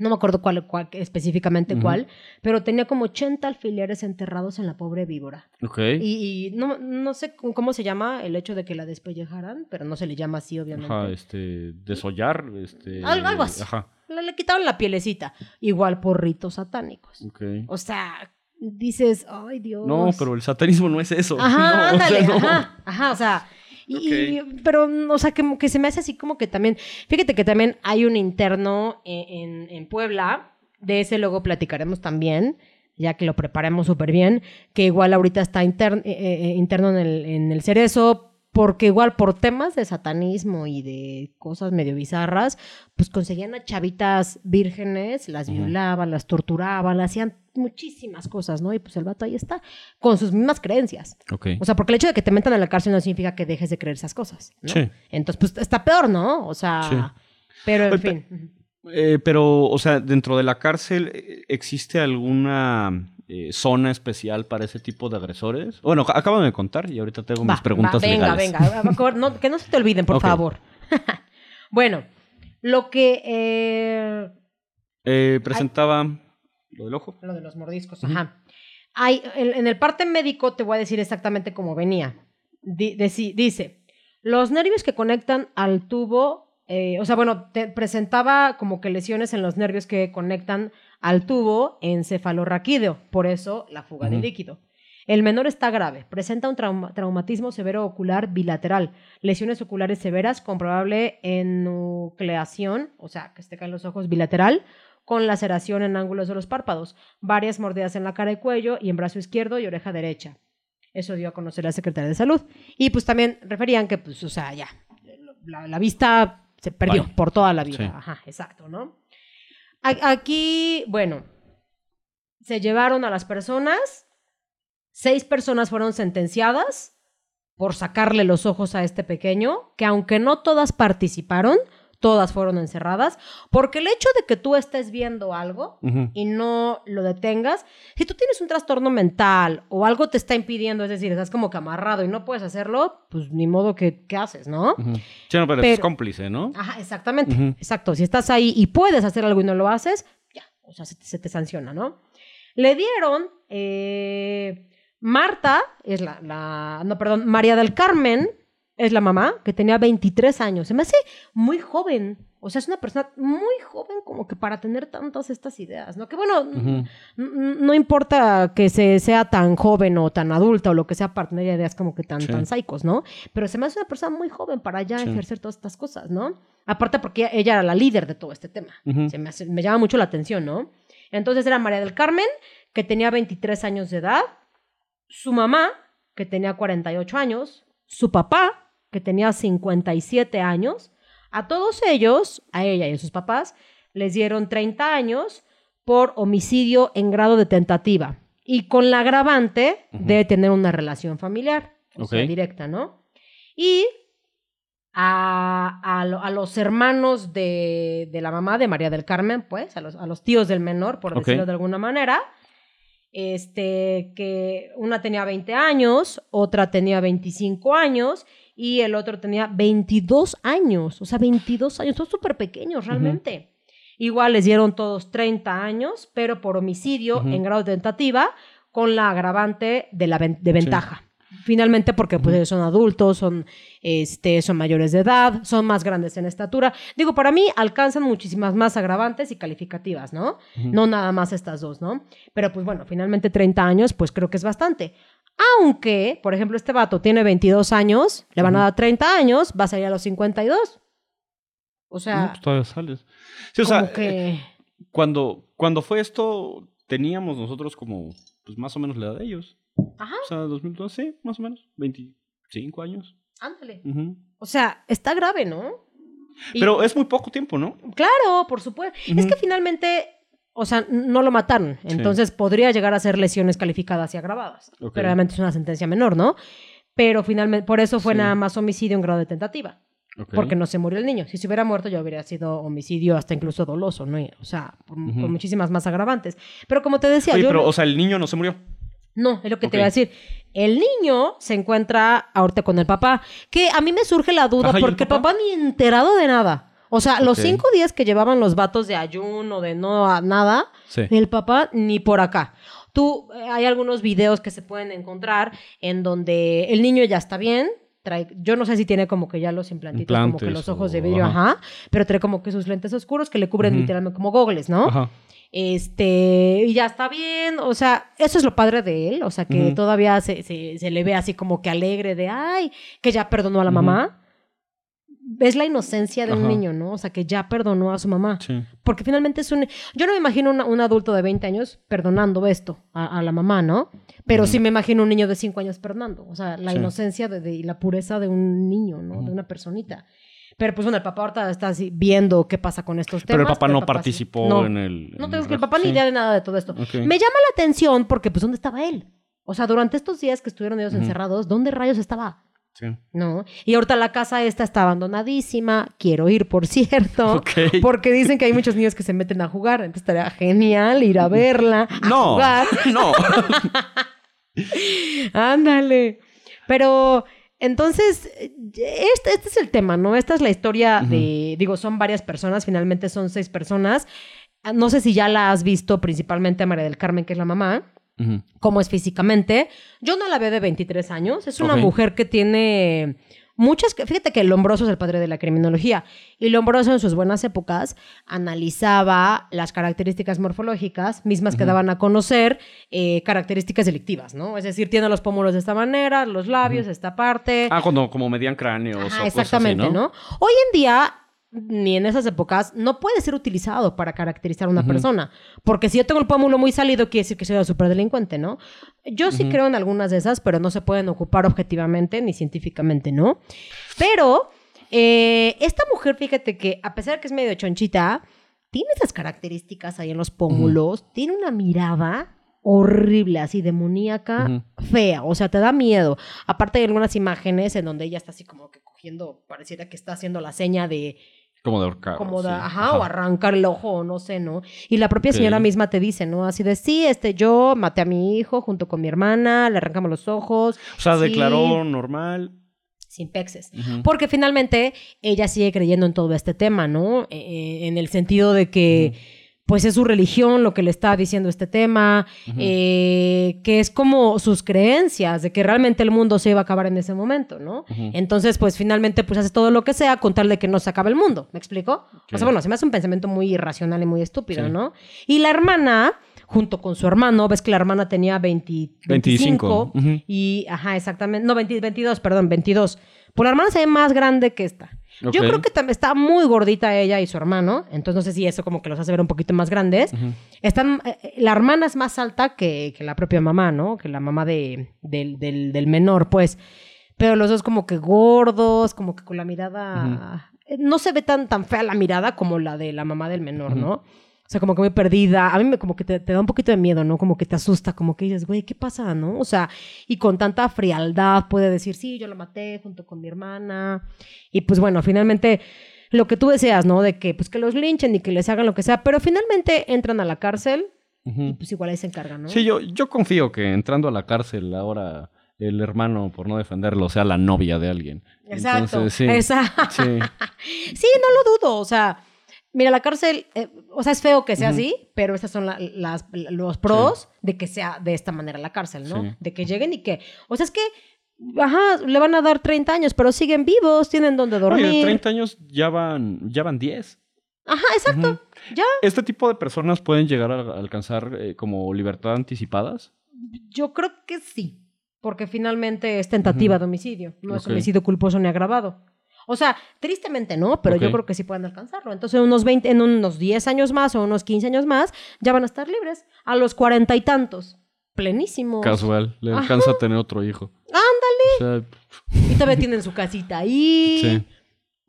no me acuerdo cuál, cuál específicamente cuál, pero tenía como 80 alfileres enterrados en la pobre víbora. Ok. Y, y no, no sé cómo se llama el hecho de que la despellejaran, pero no se le llama así, obviamente. Ajá, este, desollar, este... Algo- algo así. Ajá, Le, le quitaron la pielecita. Igual por ritos satánicos. ok. O sea, dices, ay Dios. No, pero el satanismo no es eso. Ajá, <laughs> No, o sea, ándale, no. ajá, ajá, o sea, y, pero, o sea, que, que se me hace así como que también, fíjate que también hay un interno en, en- en Puebla, de ese luego platicaremos también, ya que lo preparemos súper bien, que igual ahorita está inter- eh, eh, interno en el, en el Cerezo, porque igual por temas de satanismo y de cosas medio bizarras, pues conseguían a chavitas vírgenes, las violaban, las torturaban, le hacían muchísimas cosas, ¿no? Y pues el vato ahí está, con sus mismas creencias. Ok. O sea, porque el hecho de que te metan en la cárcel no significa que dejes de creer esas cosas. ¿no? Sí. Entonces, pues está peor, ¿no? O sea, Sí. pero en Oye, fin. Eh, pero, o sea, dentro de la cárcel, eh, ¿existe alguna eh, zona especial para ese tipo de agresores? Bueno, ac- acabo de contar y ahorita tengo Va, mis preguntas va, venga, legales. venga, no, que no se te olviden, por favor. <laughs> bueno, lo que... eh, Eh, presentaba lo del ojo. lo de los mordiscos, ajá. Hay, en, en el parte médico te voy a decir exactamente cómo venía. Dice, los nervios que conectan al tubo, eh, o sea, bueno, te presentaba como que lesiones en los nervios que conectan al tubo encefalorraquídeo, por eso la fuga de líquido. El menor está grave, presenta un trauma- traumatismo severo ocular bilateral, lesiones oculares severas con probable enucleación, o sea, que se caen los ojos bilateral, con laceración en ángulos de los párpados, varias mordidas en la cara y cuello y en brazo izquierdo y oreja derecha. Eso dio a conocer la Secretaría de Salud. Y pues también referían que, pues, o sea, ya, la, la vista se perdió por toda la vida. Sí. Ajá, exacto, ¿no? Aquí, bueno, se llevaron a las personas, seis personas fueron sentenciadas por sacarle los ojos a este pequeño, que aunque no todas participaron, todas fueron encerradas, porque el hecho de que tú estés viendo algo y no lo detengas, si tú tienes un trastorno mental o algo te está impidiendo, es decir, estás como que amarrado y no puedes hacerlo, pues ni modo que, ¿qué haces, no? Ujú. Sí, no, pero, Pero- es cómplice, ¿no? Ajá, exactamente, exacto. Si estás ahí y puedes hacer algo y no lo haces, ya, o sea, se te, se te sanciona, ¿no? Le dieron, eh, Marta, es la, la, no, perdón, María del Carmen, es la mamá, que tenía 23 años. Se me hace muy joven. O sea, es una persona muy joven como que para tener tantas estas ideas, ¿no? Que bueno, no importa que se sea tan joven o tan adulta o lo que sea para tener ideas como que tan, Sí. tan psicos, ¿no? Pero se me hace una persona muy joven para ya Sí. ejercer todas estas cosas, ¿no? Aparte porque ella era la líder de todo este tema. Se me, hace- me llama mucho la atención, ¿no? Entonces era María del Carmen, que tenía 23 años de edad, su mamá, que tenía 48 años, su papá, que tenía 57 años. A todos ellos, a ella y a sus papás, les dieron 30 años por homicidio en grado de tentativa. Y con la agravante de tener una relación familiar, o sea, Ok. directa, ¿no? Y a, a lo- a los hermanos de, de la mamá de María del Carmen, pues, a los, a los tíos del menor, por decirlo de alguna manera, este, que una tenía 20 años, otra tenía 25 años y el otro tenía 22 años, o sea, 22 años, todos súper pequeños realmente. Igual les dieron todos 30 años, pero por homicidio en grado de tentativa, con la agravante de, la ven- de ventaja. Finalmente, porque pues son adultos, son, este, son mayores de edad, son más grandes en estatura. Digo, para mí alcanzan muchísimas más agravantes y calificativas, ¿no? No nada más estas dos, ¿no? Pero pues bueno, finalmente 30 años, pues creo que es bastante. Aunque, por ejemplo, este vato tiene 22 años, le van a dar 30 años, va a salir a los 52. O No, sea, pues todavía sales. Sí, o como sea, que... eh, cuando, cuando fue esto, teníamos nosotros como, pues más o menos la edad de ellos. Ajá, O sea, 2012, sí, más o menos. 25 años. ándale. O sea, está grave, ¿no? Y- Pero es muy poco tiempo, ¿no? Claro, por supuesto. Es que finalmente, o sea, no lo mataron. Sí. Entonces podría llegar a ser lesiones calificadas y agravadas. Pero obviamente es una sentencia menor, ¿no? Pero finalmente, por eso fue Sí. nada más homicidio en grado de tentativa. Porque no se murió el niño. Si se hubiera muerto, ya hubiera sido homicidio hasta incluso doloso, ¿no? O sea, por- con muchísimas más agravantes. Pero como te decía, Oye, yo. pero, no- o sea, el niño no se murió. no, es lo que te iba a decir. El niño se encuentra ahorita con el papá. Que a mí me surge la duda Ajá, ¿y el porque el papá? papá ni enterado de nada. O sea, los cinco días que llevaban los vatos de ayuno, de no a nada, Sí. el papá ni por acá. Tú, eh, hay algunos videos que se pueden encontrar en donde el niño ya está bien. Trae, yo no sé si tiene como que ya los implantitos, como que los ojos de o- vidrio, ajá. ajá. pero trae como que sus lentes oscuros que le cubren literalmente como gogles, ¿no? Ajá. Este, y ya está bien, o sea, eso es lo padre de él, o sea, que todavía se, se- se le ve así como que alegre de, ay, que ya perdonó a la mamá. Es la inocencia de un niño, ¿no? O sea, que ya perdonó a su mamá. Sí. Porque finalmente es un... Yo no me imagino una- un adulto de 20 años perdonando esto a, a la mamá, ¿no? Pero sí me imagino un niño de 5 años perdonando. O sea, la Sí. inocencia de, de- y la pureza de un niño, ¿no? De una personita. Pero pues bueno, el papá ahorita está así viendo qué pasa con estos temas. Pero el papá no participó no. en el. No en tengo el que el papá ni idea de nada de todo esto. Me llama la atención porque pues ¿dónde estaba él? O sea, durante estos días que estuvieron ellos encerrados, ¿dónde rayos estaba? Sí. ¿No? Y ahorita la casa esta está abandonadísima. Quiero ir, por cierto. <laughs> Porque dicen que hay muchos niños que se meten a jugar. Entonces estaría genial ir a verla, a No. jugar. <laughs> No. <laughs> Ándale. Pero entonces, este, este es el tema, ¿no? Esta es la historia de, digo, son varias personas, finalmente son seis personas. No sé si ya la has visto, principalmente a María del Carmen, que es la mamá, Cómo es físicamente. Yo no la veo de 23 años, es una mujer que tiene muchas, fíjate que Lombroso es el padre de la criminología, y Lombroso en sus buenas épocas analizaba las características morfológicas mismas que daban a conocer eh, características delictivas, ¿no? Es decir, tiene los pómulos de esta manera, los labios, esta parte. Ah, cuando como medían cráneos. Ajá, o cosas así, exactamente, ¿no? Hoy en día, ni en esas épocas, no puede ser utilizado para caracterizar a una persona. Porque si yo tengo el pómulo muy salido, quiere decir que soy una superdelincuente, ¿no? Yo sí creo en algunas de esas, pero no se pueden ocupar objetivamente ni científicamente, ¿no? Pero eh, esta mujer, fíjate que a pesar de que es medio chonchita, tiene esas características ahí en los pómulos, tiene una mirada horrible, así demoníaca, fea, o sea, te da miedo. Aparte hay algunas imágenes en donde ella está así como que cogiendo, pareciera que está haciendo la seña de, Como de ahorcar. como de, sí. ajá, o arrancar el ojo, no sé, ¿no? Y la propia señora misma te dice, ¿no? Así de, sí, este, yo maté a mi hijo junto con mi hermana, le arrancamos los ojos, O sea, Sí. declaró normal. sin pexes. Porque finalmente ella sigue creyendo en todo este tema, ¿no? Eh, en el sentido de que, pues es su religión lo que le está diciendo este tema, eh, que es como sus creencias de que realmente el mundo se iba a acabar en ese momento, ¿no? Entonces, pues finalmente, pues hace todo lo que sea con tal de que no se acabe el mundo, ¿me explico? O sea, bueno, se me hace un pensamiento muy irracional y muy estúpido, Sí. ¿no? Y la hermana, junto con su hermano, ves que la hermana tenía 20, 25, 25. Ujú. y, ajá, exactamente, no, 20 22, perdón, 22. Pues la hermana se ve más grande que esta. Yo creo que tam- está muy gordita ella y su hermano, entonces no sé si eso como que los hace ver un poquito más grandes. Están, eh, eh, la hermana es más alta que, que la propia mamá, ¿no? Que la mamá de, del, del- del menor, pues. Pero los dos como que gordos, como que con la mirada... eh, No se ve tan, tan fea la mirada como la de la mamá del menor. ¿no? O sea, como que muy perdida. A mí me como que te, te da un poquito de miedo, ¿no? Como que te asusta, como que dices, güey, ¿qué pasa, no? O sea, y con tanta frialdad puede decir, sí, yo la maté junto con mi hermana. Y pues bueno, finalmente lo que tú deseas, ¿no? De que pues que los linchen y que les hagan lo que sea, pero finalmente entran a la cárcel y pues igual ahí se encargan, ¿no? Sí, yo, yo confío que entrando a la cárcel ahora el hermano, por no defenderlo, sea la novia de alguien. Exacto. Entonces, sí. Exacto. Sí. <laughs> Sí, no lo dudo. O sea, mira, la cárcel, eh, o sea, es feo que sea Ujú. así, pero estos son la- las, los pros de que sea de esta manera la cárcel, ¿no? Sí. De que lleguen y que, o sea, es que, ajá, le van a dar 30 años, pero siguen vivos, tienen donde dormir. Oye, 30 años ya van, ya van 10. Ajá, exacto. Ujú. Ya, ¿Este tipo de personas pueden llegar a alcanzar eh, como libertad anticipadas? yo creo que sí, porque finalmente es tentativa Ujú. de homicidio, no es Ok. homicidio culposo ni agravado. O sea, tristemente no, pero yo creo que sí pueden alcanzarlo. Entonces, unos 20, en unos 10 años más o unos 15 años más, ya van a estar libres. A los cuarenta y tantos. Plenísimos. Casual, le Ajá. alcanza a tener otro hijo. Ándale. O sea, Y todavía tienen su casita ahí. sí.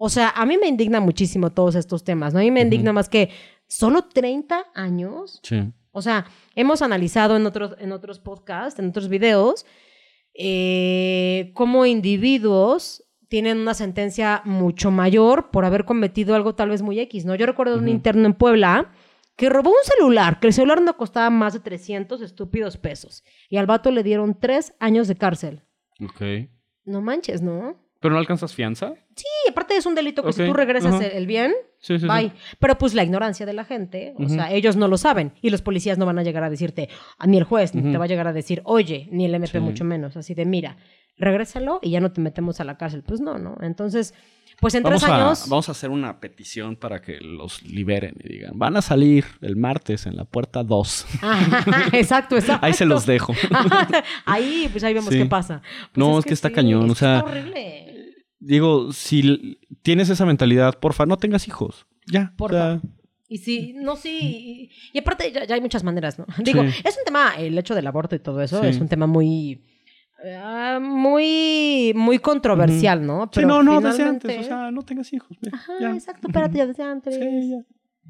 O sea, a mí me indigna muchísimo todos estos temas, ¿no? A mí me indigna más que solo 30 años. Sí. O sea, hemos analizado en otros, en otros podcasts, en otros videos, eh, cómo individuos tienen una sentencia mucho mayor por haber cometido algo tal vez muy X, ¿no? Yo recuerdo de un interno en Puebla que robó un celular, que el celular no costaba más de 300 estúpidos pesos. Y al vato le dieron tres años de cárcel. Ok. No manches, ¿no? ¿Pero no alcanzas fianza? Sí, aparte es un delito que si tú regresas el- el bien, Sí, sí, sí. bye. Pero pues la ignorancia de la gente, o sea, ellos no lo saben y los policías no van a llegar a decirte, a- ni el juez ni te va a llegar a decir, oye, ni el MP Sí. mucho menos, así de, mira, regrésalo y ya no te metemos a la cárcel. Pues no, ¿no? Entonces, pues en Vamos tres a, años... vamos a hacer una petición para que los liberen y digan, van a salir el martes en la puerta 2. <laughs> Ajá, exacto, exacto. Ahí se los dejo. <laughs> ahí, pues ahí vemos Sí. qué pasa. Pues No, es que está cañón, o sea, está horrible. Digo, si tienes esa mentalidad, porfa, no tengas hijos. Ya. Porfa. o sea, Y sí, no, sí. Y, y aparte, ya, ya hay muchas maneras, ¿no? <laughs> Digo, Sí. es un tema, el hecho del aborto y todo eso, Sí. es un tema muy. Ah, muy. Muy controversial, ¿no? sí, no, no, desde finalmente- antes. O sea, no tengas hijos. Ajá, exacto, espérate ya desde antes. Sí, ya.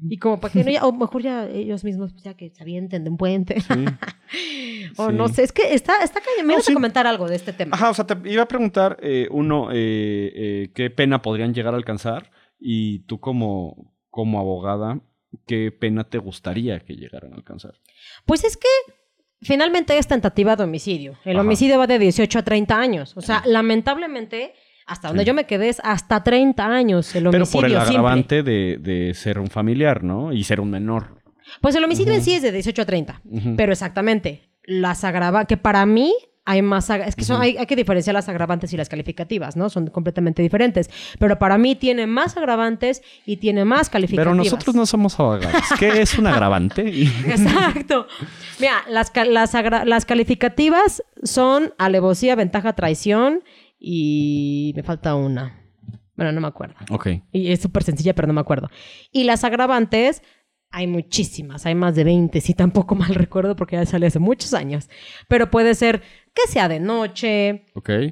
Y como para que no, ya, o mejor ya ellos mismos, pues, ya que se avienten de un puente. Sí. <laughs> o Sí. no sé, es que está, está cañón. Me No, ibas sí. a comentar algo de este tema. Ajá, o sea, te iba a preguntar, eh, uno, eh, eh, qué pena podrían llegar a alcanzar y tú como, como abogada, qué pena te gustaría que llegaran a alcanzar. Pues es que finalmente es tentativa de homicidio. El Ajá. homicidio va de 18 a 30 años. O sea, lamentablemente, hasta donde Sí. yo me quedé es hasta 30 años el Pero homicidio por el agravante de, de ser un familiar, ¿no? Y ser un menor. Pues el homicidio en sí es de 18 a 30. Ujú. Pero exactamente, las agravantes, que para mí hay más, es que son, hay, hay que diferenciar las agravantes y las calificativas, ¿no? Son completamente diferentes. Pero para mí tiene más agravantes y tiene más calificativas. Pero nosotros no somos abogados. ¿Qué es un agravante? <laughs> <laughs> Exacto. Mira, las, las, las calificativas son alevosía, ventaja, traición y me falta una. Bueno, no me acuerdo. ok. Y es súper sencilla, pero no me acuerdo. Y las agravantes, hay muchísimas, hay más de 20, si tampoco mal recuerdo porque ya sale hace muchos años. Pero puede ser que sea de noche,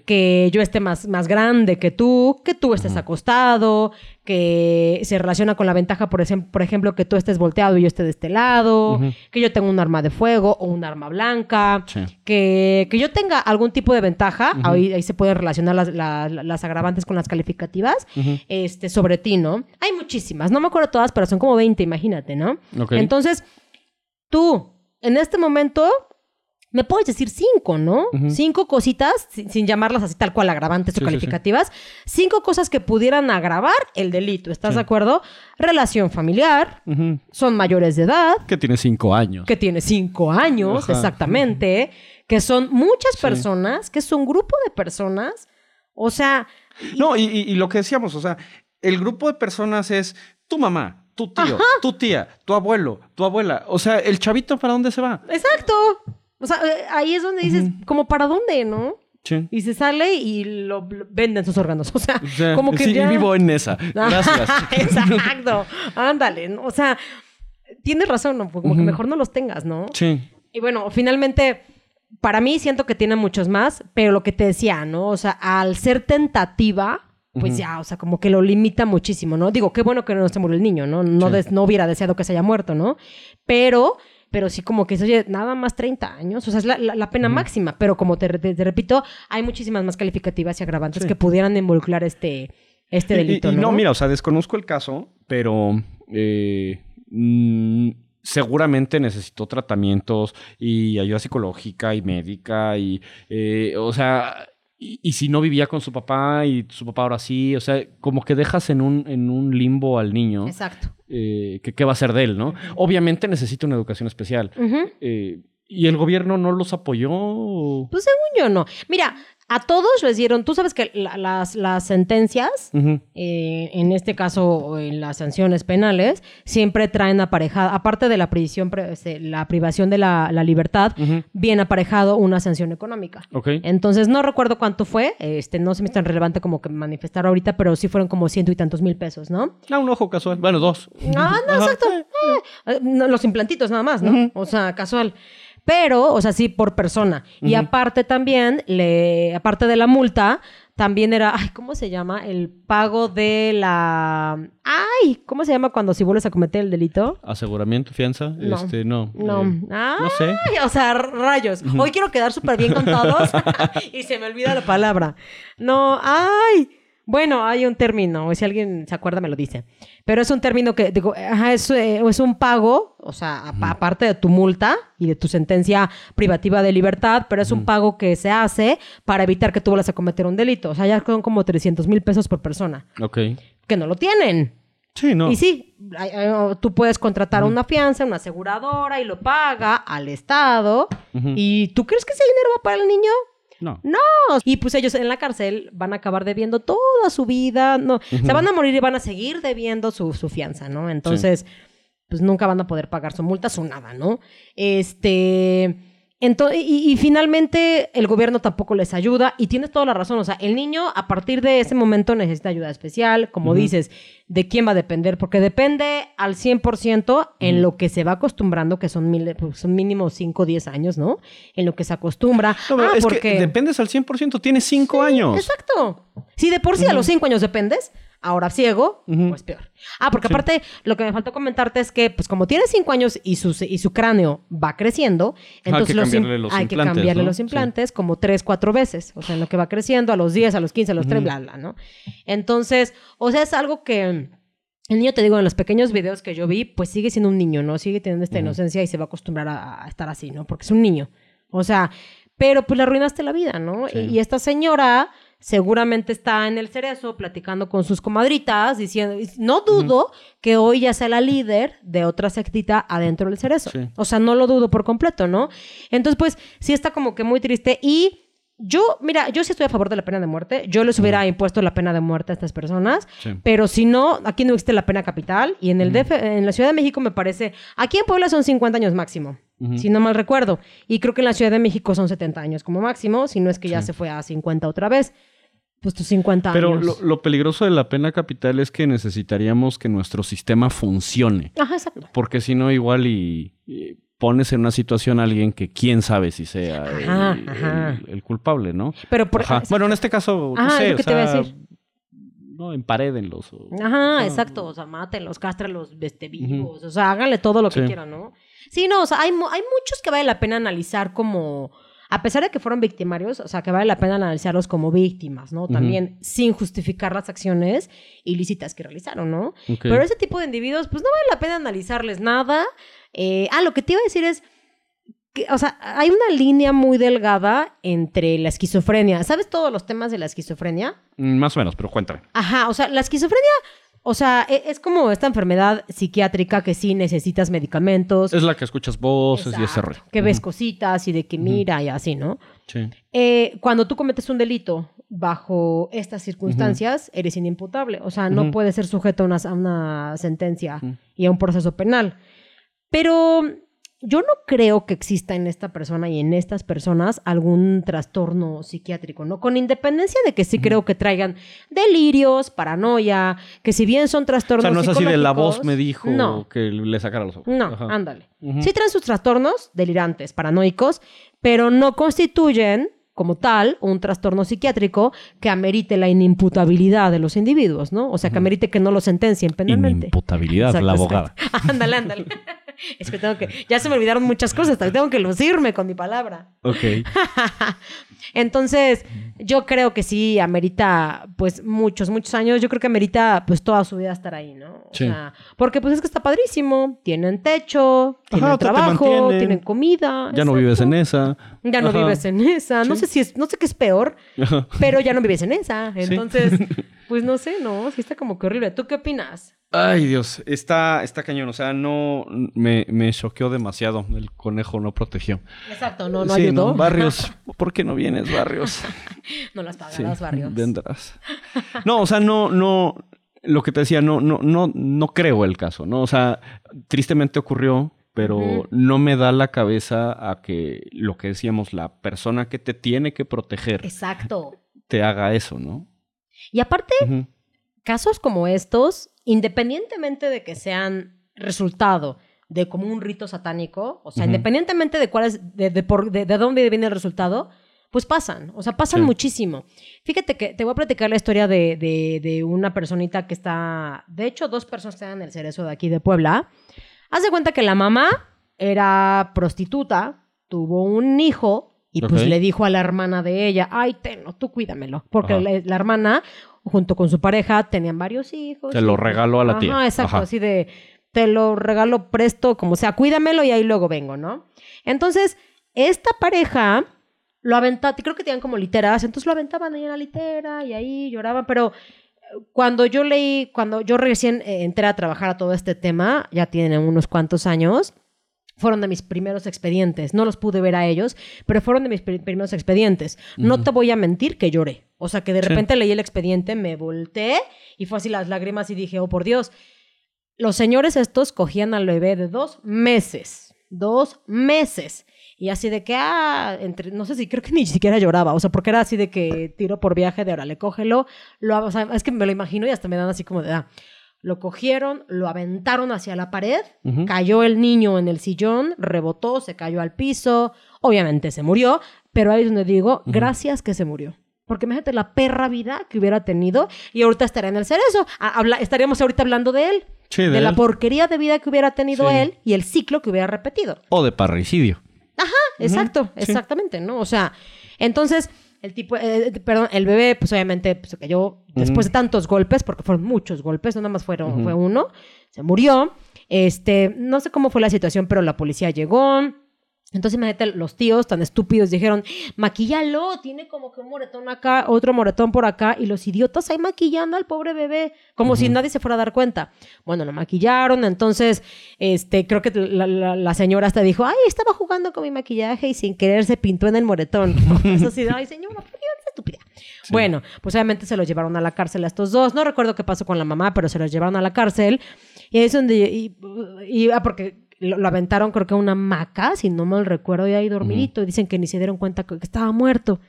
que yo esté más, más grande que tú, que tú estés acostado, que se relaciona con la ventaja, por, ejem- por ejemplo, que tú estés volteado y yo esté de este lado, que yo tenga un arma de fuego o un arma blanca, Sí. que, que yo tenga algún tipo de ventaja, ahí, ahí se pueden relacionar las, la- la- las agravantes con las calificativas, este, sobre ti, ¿no? Hay muchísimas, no me acuerdo todas, pero son como 20, imagínate, ¿no? Entonces, tú, en este momento, me puedes decir cinco, ¿no? Cinco cositas, sin, sin llamarlas así tal cual agravantes Sí, o sí, sí. calificativas, cinco cosas que pudieran agravar el delito, ¿estás de acuerdo? Relación familiar, son mayores de edad, Que tiene cinco años. que tiene cinco años, Ajá. exactamente, que son muchas personas, que es un grupo de personas, o sea, No, y, y- y lo que decíamos, o sea, el grupo de personas es tu mamá, tu tío, tu tía, tu abuelo, tu abuela. O sea, el chavito, ¿para dónde se va? exacto. O sea, eh, ahí es donde dices, como para dónde, ¿no? Sí. Y se sale y lo, lo- venden sus órganos. <laughs> O sea, O sea, como que sí, ya... vivo en esa. <laughs> Gracias. <laughs> Exacto. Ándale. O sea, tienes razón, ¿no? Como que mejor no los tengas, ¿no? Sí. Y bueno, finalmente, para mí siento que tiene muchos más, pero lo que te decía, ¿no? O sea, al ser tentativa, pues ya, o sea, como que lo limita muchísimo, ¿no? Digo, qué bueno que no se murió el niño, ¿no? No, Sí. des- no hubiera deseado que se haya muerto, ¿no? Pero, pero sí como que es, oye, nada más 30 años, o sea, es la, la- la pena máxima, pero como te, te- te repito, hay muchísimas más calificativas y agravantes Sí. que pudieran involucrar este, este y- delito, y, ¿no? no, mira, o sea, desconozco el caso, pero eh, mm, seguramente necesitó tratamientos y ayuda psicológica y médica y, eh, o sea, y, y si no vivía con su papá y su papá ahora sí, o sea, como que dejas en un, en un limbo al niño, Exacto. Eh, que qué va a ser de él, ¿no? Obviamente necesita una educación especial. Eh, ¿Y el gobierno no los apoyó? Pues según yo no. Mira, a todos les dieron, tú sabes que la- las, las sentencias, eh, en este caso en las sanciones penales, siempre traen aparejada, aparte de la prisión, este, la privación de la, la libertad, ujú, bien aparejado una sanción económica. Entonces, no recuerdo cuánto fue, este, no se me es tan relevante como que manifestar ahorita, pero sí fueron como ciento y tantos mil pesos, ¿no? Ah, un ojo casual. Bueno, dos. Ah, no, Ajá. exacto. Eh, no, los implantitos nada más, ¿no? O sea, casual. Pero, o sea, sí, por persona. Y aparte también, le, aparte de la multa, también era, ay, ¿cómo se llama? El pago de la... Ay, ¿cómo se llama cuando si vuelves a cometer el delito? ¿Aseguramiento, fianza? No. Este, no. No. eh, Ay, no sé. o sea, rayos. Hoy quiero quedar súper bien con todos <laughs> <laughs> y se me olvida la palabra. No, ay. Bueno, hay un término, si alguien se acuerda me lo dice. Pero es un término que, digo, ajá, es, eh, es un pago, o sea, apa- aparte de tu multa y de tu sentencia privativa de libertad, pero es un pago que se hace para evitar que tú vuelvas a cometer un delito. O sea, ya son como 300 mil pesos por persona, Ok. que no lo tienen. Sí, no. Y sí, tú puedes contratar una fianza, una aseguradora y lo paga al Estado. ¿Y tú crees que ese dinero va para el niño? No. No. Y pues ellos en la cárcel van a acabar debiendo toda su vida. No, Se van a morir y van a seguir debiendo su, su fianza, ¿no? Entonces, pues nunca van a poder pagar su multa, su nada, ¿no? Este. Ento- y, y finalmente el gobierno tampoco les ayuda y tienes toda la razón, o sea, el niño a partir de ese momento necesita ayuda especial, como dices, ¿de quién va a depender? Porque depende al 100% en lo que se va acostumbrando, que son, mil, pues, son mínimo 5 o 10 años, ¿no? En lo que se acostumbra. No, Ah, es porque... que dependes al 100%, tienes 5 años. Exacto. Si de por sí a los cinco años dependes, ahora ciego, pues peor. Ah, porque aparte, lo que me faltó comentarte es que, pues como tiene cinco años y su, y su cráneo va creciendo, entonces que los im- cambiarle los hay que cambiarle ¿no? los implantes como tres, cuatro veces. O sea, en lo que va creciendo, a los 10, a los 15, a los 3, bla, bla, ¿no? Entonces, o sea, es algo que... El niño, te digo, en los pequeños videos que yo vi, pues sigue siendo un niño, ¿no? Sigue teniendo esta inocencia y se va a acostumbrar a, a estar así, ¿no? Porque es un niño. O sea, pero pues le arruinaste la vida, ¿no? Sí. Y, y esta señora seguramente está en el cerezo platicando con sus comadritas, diciendo, no dudo que hoy ya sea la líder de otra sectita adentro del cerezo. Sí. O sea, no lo dudo por completo, ¿no? Entonces, pues sí está como que muy triste y... Yo, mira, yo sí estoy a favor de la pena de muerte. Yo les hubiera impuesto la pena de muerte a estas personas. Sí. Pero si no, aquí no existe la pena capital. Y en el DF, en la Ciudad de México me parece. Aquí en Puebla son 50 años máximo. Si no mal recuerdo. Y creo que en la Ciudad de México son 70 años como máximo. Si no es que ya Sí. se fue a 50 otra vez. Pues tus 50 Pero años. lo, lo peligroso de la pena capital es que necesitaríamos que nuestro sistema funcione. Ajá, exacto. Porque si no, igual y, y pones en una situación a alguien que quién sabe si sea el, Ajá, el- ajá. el culpable, ¿no? Pero por. Ajá. Bueno, en este caso, no Ajá, sé, o te iba a sea, decir. no, emparédenlos. o- Ajá, exacto. O sea, mátenlos, cástrenlos este, vivos. O sea, háganle todo lo que quieran, ¿no? Sí, no, o sea, hay, hay muchos que vale la pena analizar como. A pesar de que fueron victimarios, o sea, que vale la pena analizarlos como víctimas, ¿no? También sin justificar las acciones ilícitas que realizaron, ¿no? Pero ese tipo de individuos, pues no vale la pena analizarles nada. Eh, ah, lo que te iba a decir es. Que, o sea, hay una línea muy delgada entre la esquizofrenia. ¿Sabes todos los temas de la esquizofrenia? Mm, Más o menos, pero cuéntame. Ajá, o sea, la esquizofrenia, o sea, e- es como esta enfermedad psiquiátrica que sí necesitas medicamentos. Es la que escuchas voces y ese rollo. Que ves cositas y de que mira y así, ¿no? Sí. Eh, cuando tú cometes un delito bajo estas circunstancias, eres inimputable. O sea, no puedes ser sujeto a una, a una sentencia y a un proceso penal. Pero yo no creo que exista en esta persona y en estas personas algún trastorno psiquiátrico, ¿no? Con independencia de que sí creo que traigan delirios, paranoia, que si bien son O trastornos sea, no es así de la voz me dijo No, que le sacara los ojos. no, Ajá. ándale. Ujú. Sí traen sus trastornos delirantes, paranoicos, pero no constituyen como tal un trastorno psiquiátrico que amerite la inimputabilidad de los individuos, ¿no? O sea, que amerite que no lo sentencien penalmente. Inimputabilidad, Exacto, la abogada. exacto. <laughs> Ándale, ándale. Es que tengo que, ya se me olvidaron muchas cosas, tengo que lucirme con mi palabra. Ok. <laughs> Entonces, yo creo que sí amerita, pues, muchos, muchos años. Yo creo que amerita, pues, toda su vida estar ahí, ¿no? O Sí. sea, porque, pues, es que está padrísimo. Tienen techo, tienen Ajá, te trabajo, tienen comida. Ya no vives en esa. Ya no Ajá. vives en esa. No Sí. sé si es, no sé qué es peor, Ajá. pero ya no vives en esa. Sí. Entonces, <laughs> pues, no sé, ¿no? Sí está como que horrible. ¿Tú qué opinas? Ay, Dios, está, está cañón. O sea, no me, me choqueó demasiado. El conejo no protegió. Exacto, no, no Sí, ayudó. Barrios, <laughs> ¿por qué no Barrios? <laughs> no las Sí, pagarás, barrios. vendrás. No, o sea, no, no, lo que te decía, no, no, no, no creo el caso, ¿no? O sea, tristemente ocurrió, pero no me da la cabeza a que lo que decíamos, la persona que te tiene que proteger Exacto. te haga eso, ¿no? Y aparte, casos como estos, independientemente de que sean resultado de como un rito satánico, o sea, independientemente de cuál es, de, de por- de- de dónde viene el resultado, pues pasan, o sea, pasan Sí. muchísimo. Fíjate que te voy a platicar la historia de, de- de una personita que está, de hecho, dos personas que están en el cerezo de aquí de Puebla. Haz de cuenta que la mamá era prostituta, tuvo un hijo y pues le dijo a la hermana de ella, ay, tenlo, tú cuídamelo, porque la, la hermana junto con su pareja, tenían varios hijos. Se lo regaló a la tía. Ajá, exacto, Ajá. así de, te lo regalo presto, como sea, cuídamelo y ahí luego vengo, ¿no? Entonces, esta pareja lo aventaba, creo que tenían como literas, entonces lo aventaban ahí en la litera y ahí lloraban, pero eh, cuando yo leí, cuando yo recién eh, entré a trabajar a todo este tema, ya tienen unos cuantos años, fueron de mis primeros expedientes. No los pude ver a ellos, pero fueron de mis pri- primeros expedientes. No te voy a mentir que lloré. O sea, que de Sí. repente leí el expediente, me volteé y fue así las lágrimas y dije, oh, por Dios. Los señores estos cogían al bebé de dos meses. Dos meses. Y así de que, ah, entre, no sé si creo que ni siquiera lloraba, o sea, porque era así de que tiro por viaje de ahora, le cógelo, lo, o sea, es que me lo imagino y hasta me dan así como de, ah, lo cogieron, lo aventaron hacia la pared, cayó el niño en el sillón, rebotó, se cayó al piso, obviamente se murió, pero ahí es donde digo, gracias que se murió. Porque imagínate la perra vida que hubiera tenido y ahorita estaría en el cerezo. Habla- estaríamos ahorita hablando de él, Sí, de, de la porquería de vida que hubiera tenido Sí. él y el ciclo que hubiera repetido. O de parricidio. Exacto, sí. exactamente, ¿no? O sea, entonces el tipo, eh, perdón, el bebé, pues obviamente pues, se cayó después de tantos golpes, porque fueron muchos golpes, no nada más fueron, fue uno, se murió. Este, no sé cómo fue la situación, pero la policía llegó. Entonces, imagínate, los tíos tan estúpidos dijeron, maquíllalo, tiene como que un moretón acá, otro moretón por acá, y los idiotas ahí maquillando al pobre bebé, como si nadie se fuera a dar cuenta. Bueno, lo maquillaron, entonces, este, creo que la, la- la señora hasta dijo, ay, estaba jugando con mi maquillaje y sin querer se pintó en el moretón. <laughs> Eso sí, ay, señora, ¿por qué eres estúpida? Sí. Bueno, pues obviamente se los llevaron a la cárcel a estos dos. No recuerdo qué pasó con la mamá, pero se los llevaron a la cárcel. Y es donde. Y, y- ah, porque lo, lo aventaron, creo que una hamaca, si no mal recuerdo, y ahí dormidito. Y dicen que ni se dieron cuenta que, estaba muerto.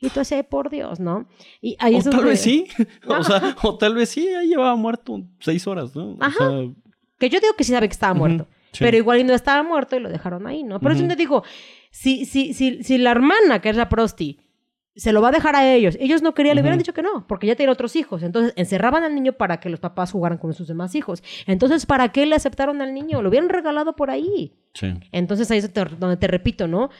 Y tú así, "Ay, por Dios, ¿no? Y ahí O es tal donde- vez sí. <laughs> o, sea, o tal vez sí, ahí llevaba muerto seis horas, ¿no? O Ajá. sea, Que yo digo que sí sabe que estaba muerto. sí. Pero igual no estaba muerto y lo dejaron ahí, ¿no? Por eso Ujú. te digo, si, si, si, si la hermana, que es la prosti, se lo va a dejar a ellos, ellos no querían, le hubieran dicho que no, porque ya tenía otros hijos. Entonces encerraban al niño para que los papás jugaran con sus demás hijos. Entonces, ¿para qué le aceptaron al niño? Lo hubieran regalado por ahí. sí. Entonces ahí es donde te, repito, ¿no?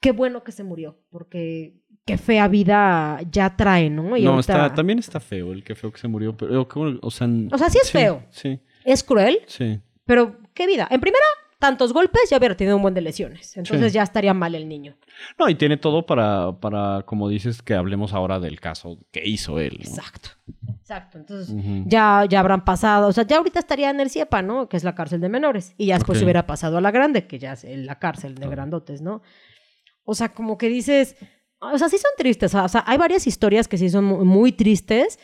Qué bueno que se murió, porque qué fea vida ya trae, ¿no? Y no, ahorita- está, también está feo el que feo que se murió, pero sea, O sea, sí es feo. Sí, Es cruel, sí. Pero, ¿qué vida? En primera, tantos golpes ya hubiera tenido un buen de lesiones. Entonces Sí. ya estaría mal el niño. No, y tiene todo para, para, como dices, que hablemos ahora del caso que hizo él. ¿no? Exacto. Exacto. Entonces ya, ya habrán pasado. O sea, ya ahorita estaría en el CIEPA, ¿no? Que es la cárcel de menores. Y ya después hubiera pasado a la grande, que ya es la cárcel de Claro. grandotes, ¿no? O sea, como que dices. O sea, sí son tristes. O sea, hay varias historias que sí son mu- muy tristes,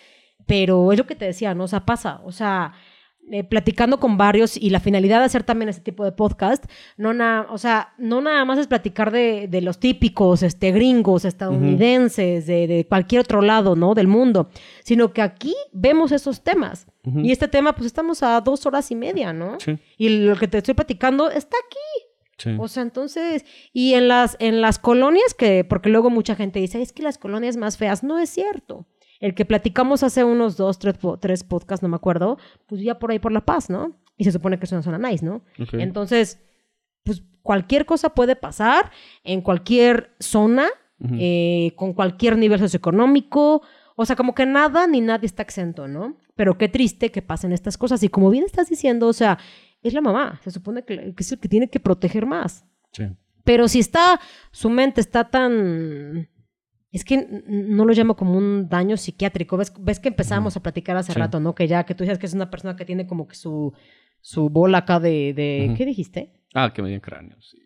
pero es lo que te decía, ¿no? O sea, pasa. O sea. Eh, platicando con varios y la finalidad de hacer también este tipo de podcast, no na- o sea, no nada más es platicar de, de los típicos este, gringos, estadounidenses, de, de cualquier otro lado, ¿no? Del mundo, sino que aquí vemos esos temas. Y este tema, pues estamos a dos horas y media, ¿no? Sí, Y lo que te estoy platicando está aquí. sí. O sea, entonces, y en las, en las colonias que, porque luego mucha gente dice, es que las colonias más feas, no es cierto. El que platicamos hace unos dos, tres, tres podcasts, no me acuerdo, pues ya por ahí por La Paz, ¿no? Y se supone que es una zona nice, ¿no? Entonces, pues cualquier cosa puede pasar en cualquier zona, eh, con cualquier nivel socioeconómico. O sea, como que nada ni nadie está exento, ¿no? Pero qué triste que pasen estas cosas. Y como bien estás diciendo, o sea, es la mamá. Se supone que, que es el que tiene que proteger más. Sí. Pero si está, su mente está tan... Es que no lo llamo como un daño psiquiátrico. ¿Ves, ves que empezamos a platicar hace Sí. rato, ¿no? Que ya, que tú dices que es una persona que tiene como que su, su bola acá de... ¿Qué dijiste? Ah, que me dio cráneo, sí.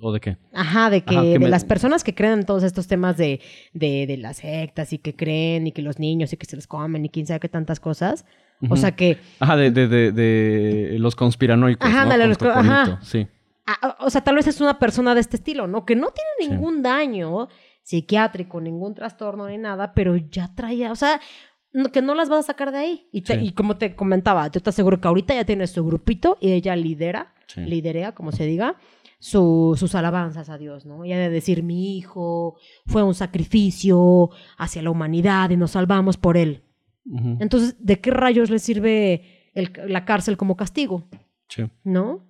¿O de qué? Ajá, de que Ajá, que de me- las personas que creen en todos estos temas de, de, de las sectas y que creen y que los niños y que se los comen y quién sabe qué tantas cosas. O sea que, Ajá, de, de, de, de los conspiranoicos. Ajá, ¿no? Con los ajá. Sí. a- o sea, tal vez es una persona de este estilo, ¿no? Que no tiene Sí. ningún daño psiquiátrico, ningún trastorno ni nada, pero ya traía, o sea, no- que no las vas a sacar de ahí. Y, te- Sí. y como te comentaba, yo te aseguro que ahorita ya tiene su grupito y ella lidera, Sí. liderea, como se diga, su- sus alabanzas a Dios, ¿no? Ella de decir, mi hijo fue un sacrificio hacia la humanidad y nos salvamos por él. Entonces, ¿de qué rayos le sirve el- la cárcel como castigo? Sí. ¿No?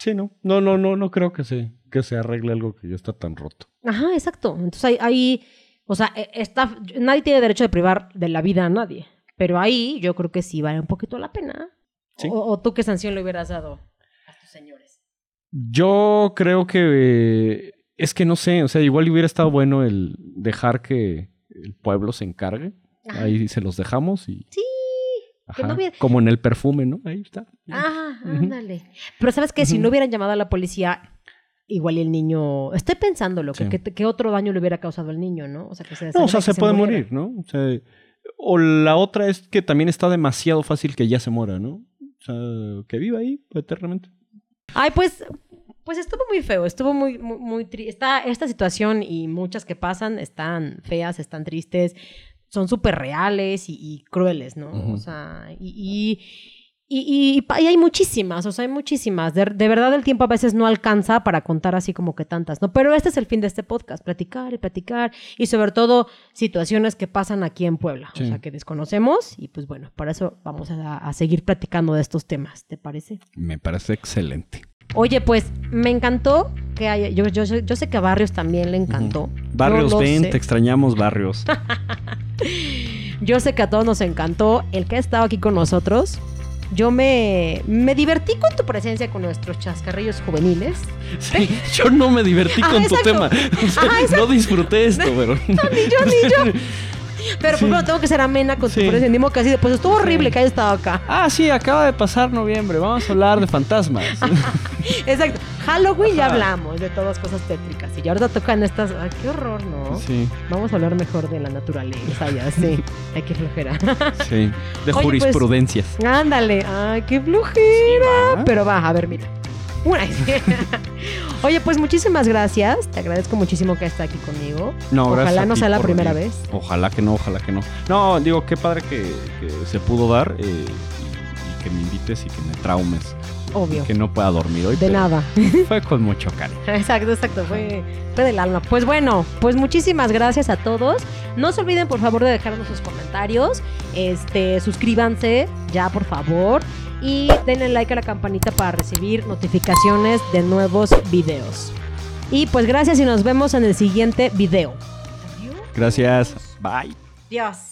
Sí, no. No, no, no, no creo que se, que se arregle algo que ya está tan roto. Ajá, exacto. Entonces ahí, ahí, O sea, e- está, nadie tiene derecho de privar de la vida a nadie. Pero ahí yo creo que sí vale un poquito la pena. Sí. O, o tú qué sanción le hubieras dado a tus señores. Yo creo que eh, es que no sé, o sea, igual hubiera estado bueno el dejar que el pueblo se encargue. Ajá. Ahí se los dejamos y. Sí, que no Ajá, hubiera- Como en el perfume, ¿no? Ahí está. Ah, ándale. Pero sabes que si no hubieran llamado a la policía, igual el niño. Estoy pensando lo que, Sí. que, que otro daño le hubiera causado al niño, ¿no? O sea, que se No, o sea, se puede muriera. morir, ¿no? O sea, o la otra es que también está demasiado fácil que ya se muera, ¿no? O sea, que viva ahí eternamente. Ay, pues, pues estuvo muy feo, estuvo muy, muy, muy tri- Esta, esta situación y muchas que pasan están feas, están tristes, son súper reales y, y crueles, ¿no? O sea, y, y, y- y pa- y hay muchísimas, o sea, hay muchísimas. De, de verdad el tiempo a veces no alcanza para contar así como que tantas, ¿no? Pero este es el fin de este podcast, platicar y platicar y sobre todo situaciones que pasan aquí en Puebla, Sí. o sea, que desconocemos y pues bueno, para eso vamos a, a seguir platicando de estos temas, ¿te parece? Me parece excelente. Oye, pues me encantó que haya. Yo, yo, yo sé que a Barrios también le encantó. Barrios, ven, sé. te extrañamos, Barrios. <laughs> Yo sé que a todos nos encantó el que ha estado aquí con nosotros. Yo me, me divertí con tu presencia con nuestros chascarrillos juveniles. Sí, yo no me divertí Ajá, con tu tema. O sea, Ajá, exacto. no disfruté esto, pero. ni yo, ni yo. <laughs> Pero Sí. pues bueno, tengo que ser amena con tu Sí. presencia. Ni modo que así de, Pues estuvo horrible que haya estado acá. Ah, sí, acaba de pasar noviembre. Vamos a hablar de fantasmas. <laughs> Exacto. Halloween ya hablamos de todas cosas tétricas. Y ya ahorita tocan estas. Ay, qué horror, ¿no? Sí, Vamos a hablar mejor de la naturaleza, ya sí. <laughs> Ay, qué flojera. sí. De pues, jurisprudencias. Ándale, ay, qué flojera. ¿va? Pero va, a ver, mira. Una. <laughs> Oye, pues muchísimas gracias. Te agradezco muchísimo que estés aquí conmigo. No, gracias Ojalá no sea la primera venir. vez. Ojalá que no, ojalá que no. No, digo, qué padre que, que se pudo dar eh, y, y que me invites y que me traumes. Obvio. Que no pueda dormir hoy. De nada. <laughs> Fue con mucho cariño. Exacto, exacto. Fue, fue del alma. Pues bueno, pues muchísimas gracias a todos. No se olviden, por favor, de dejarnos sus comentarios. Este, suscríbanse ya, por favor. Y denle like a la campanita para recibir notificaciones de nuevos videos. Y pues gracias y nos vemos en el siguiente video. Adiós. Gracias. Bye. Adiós.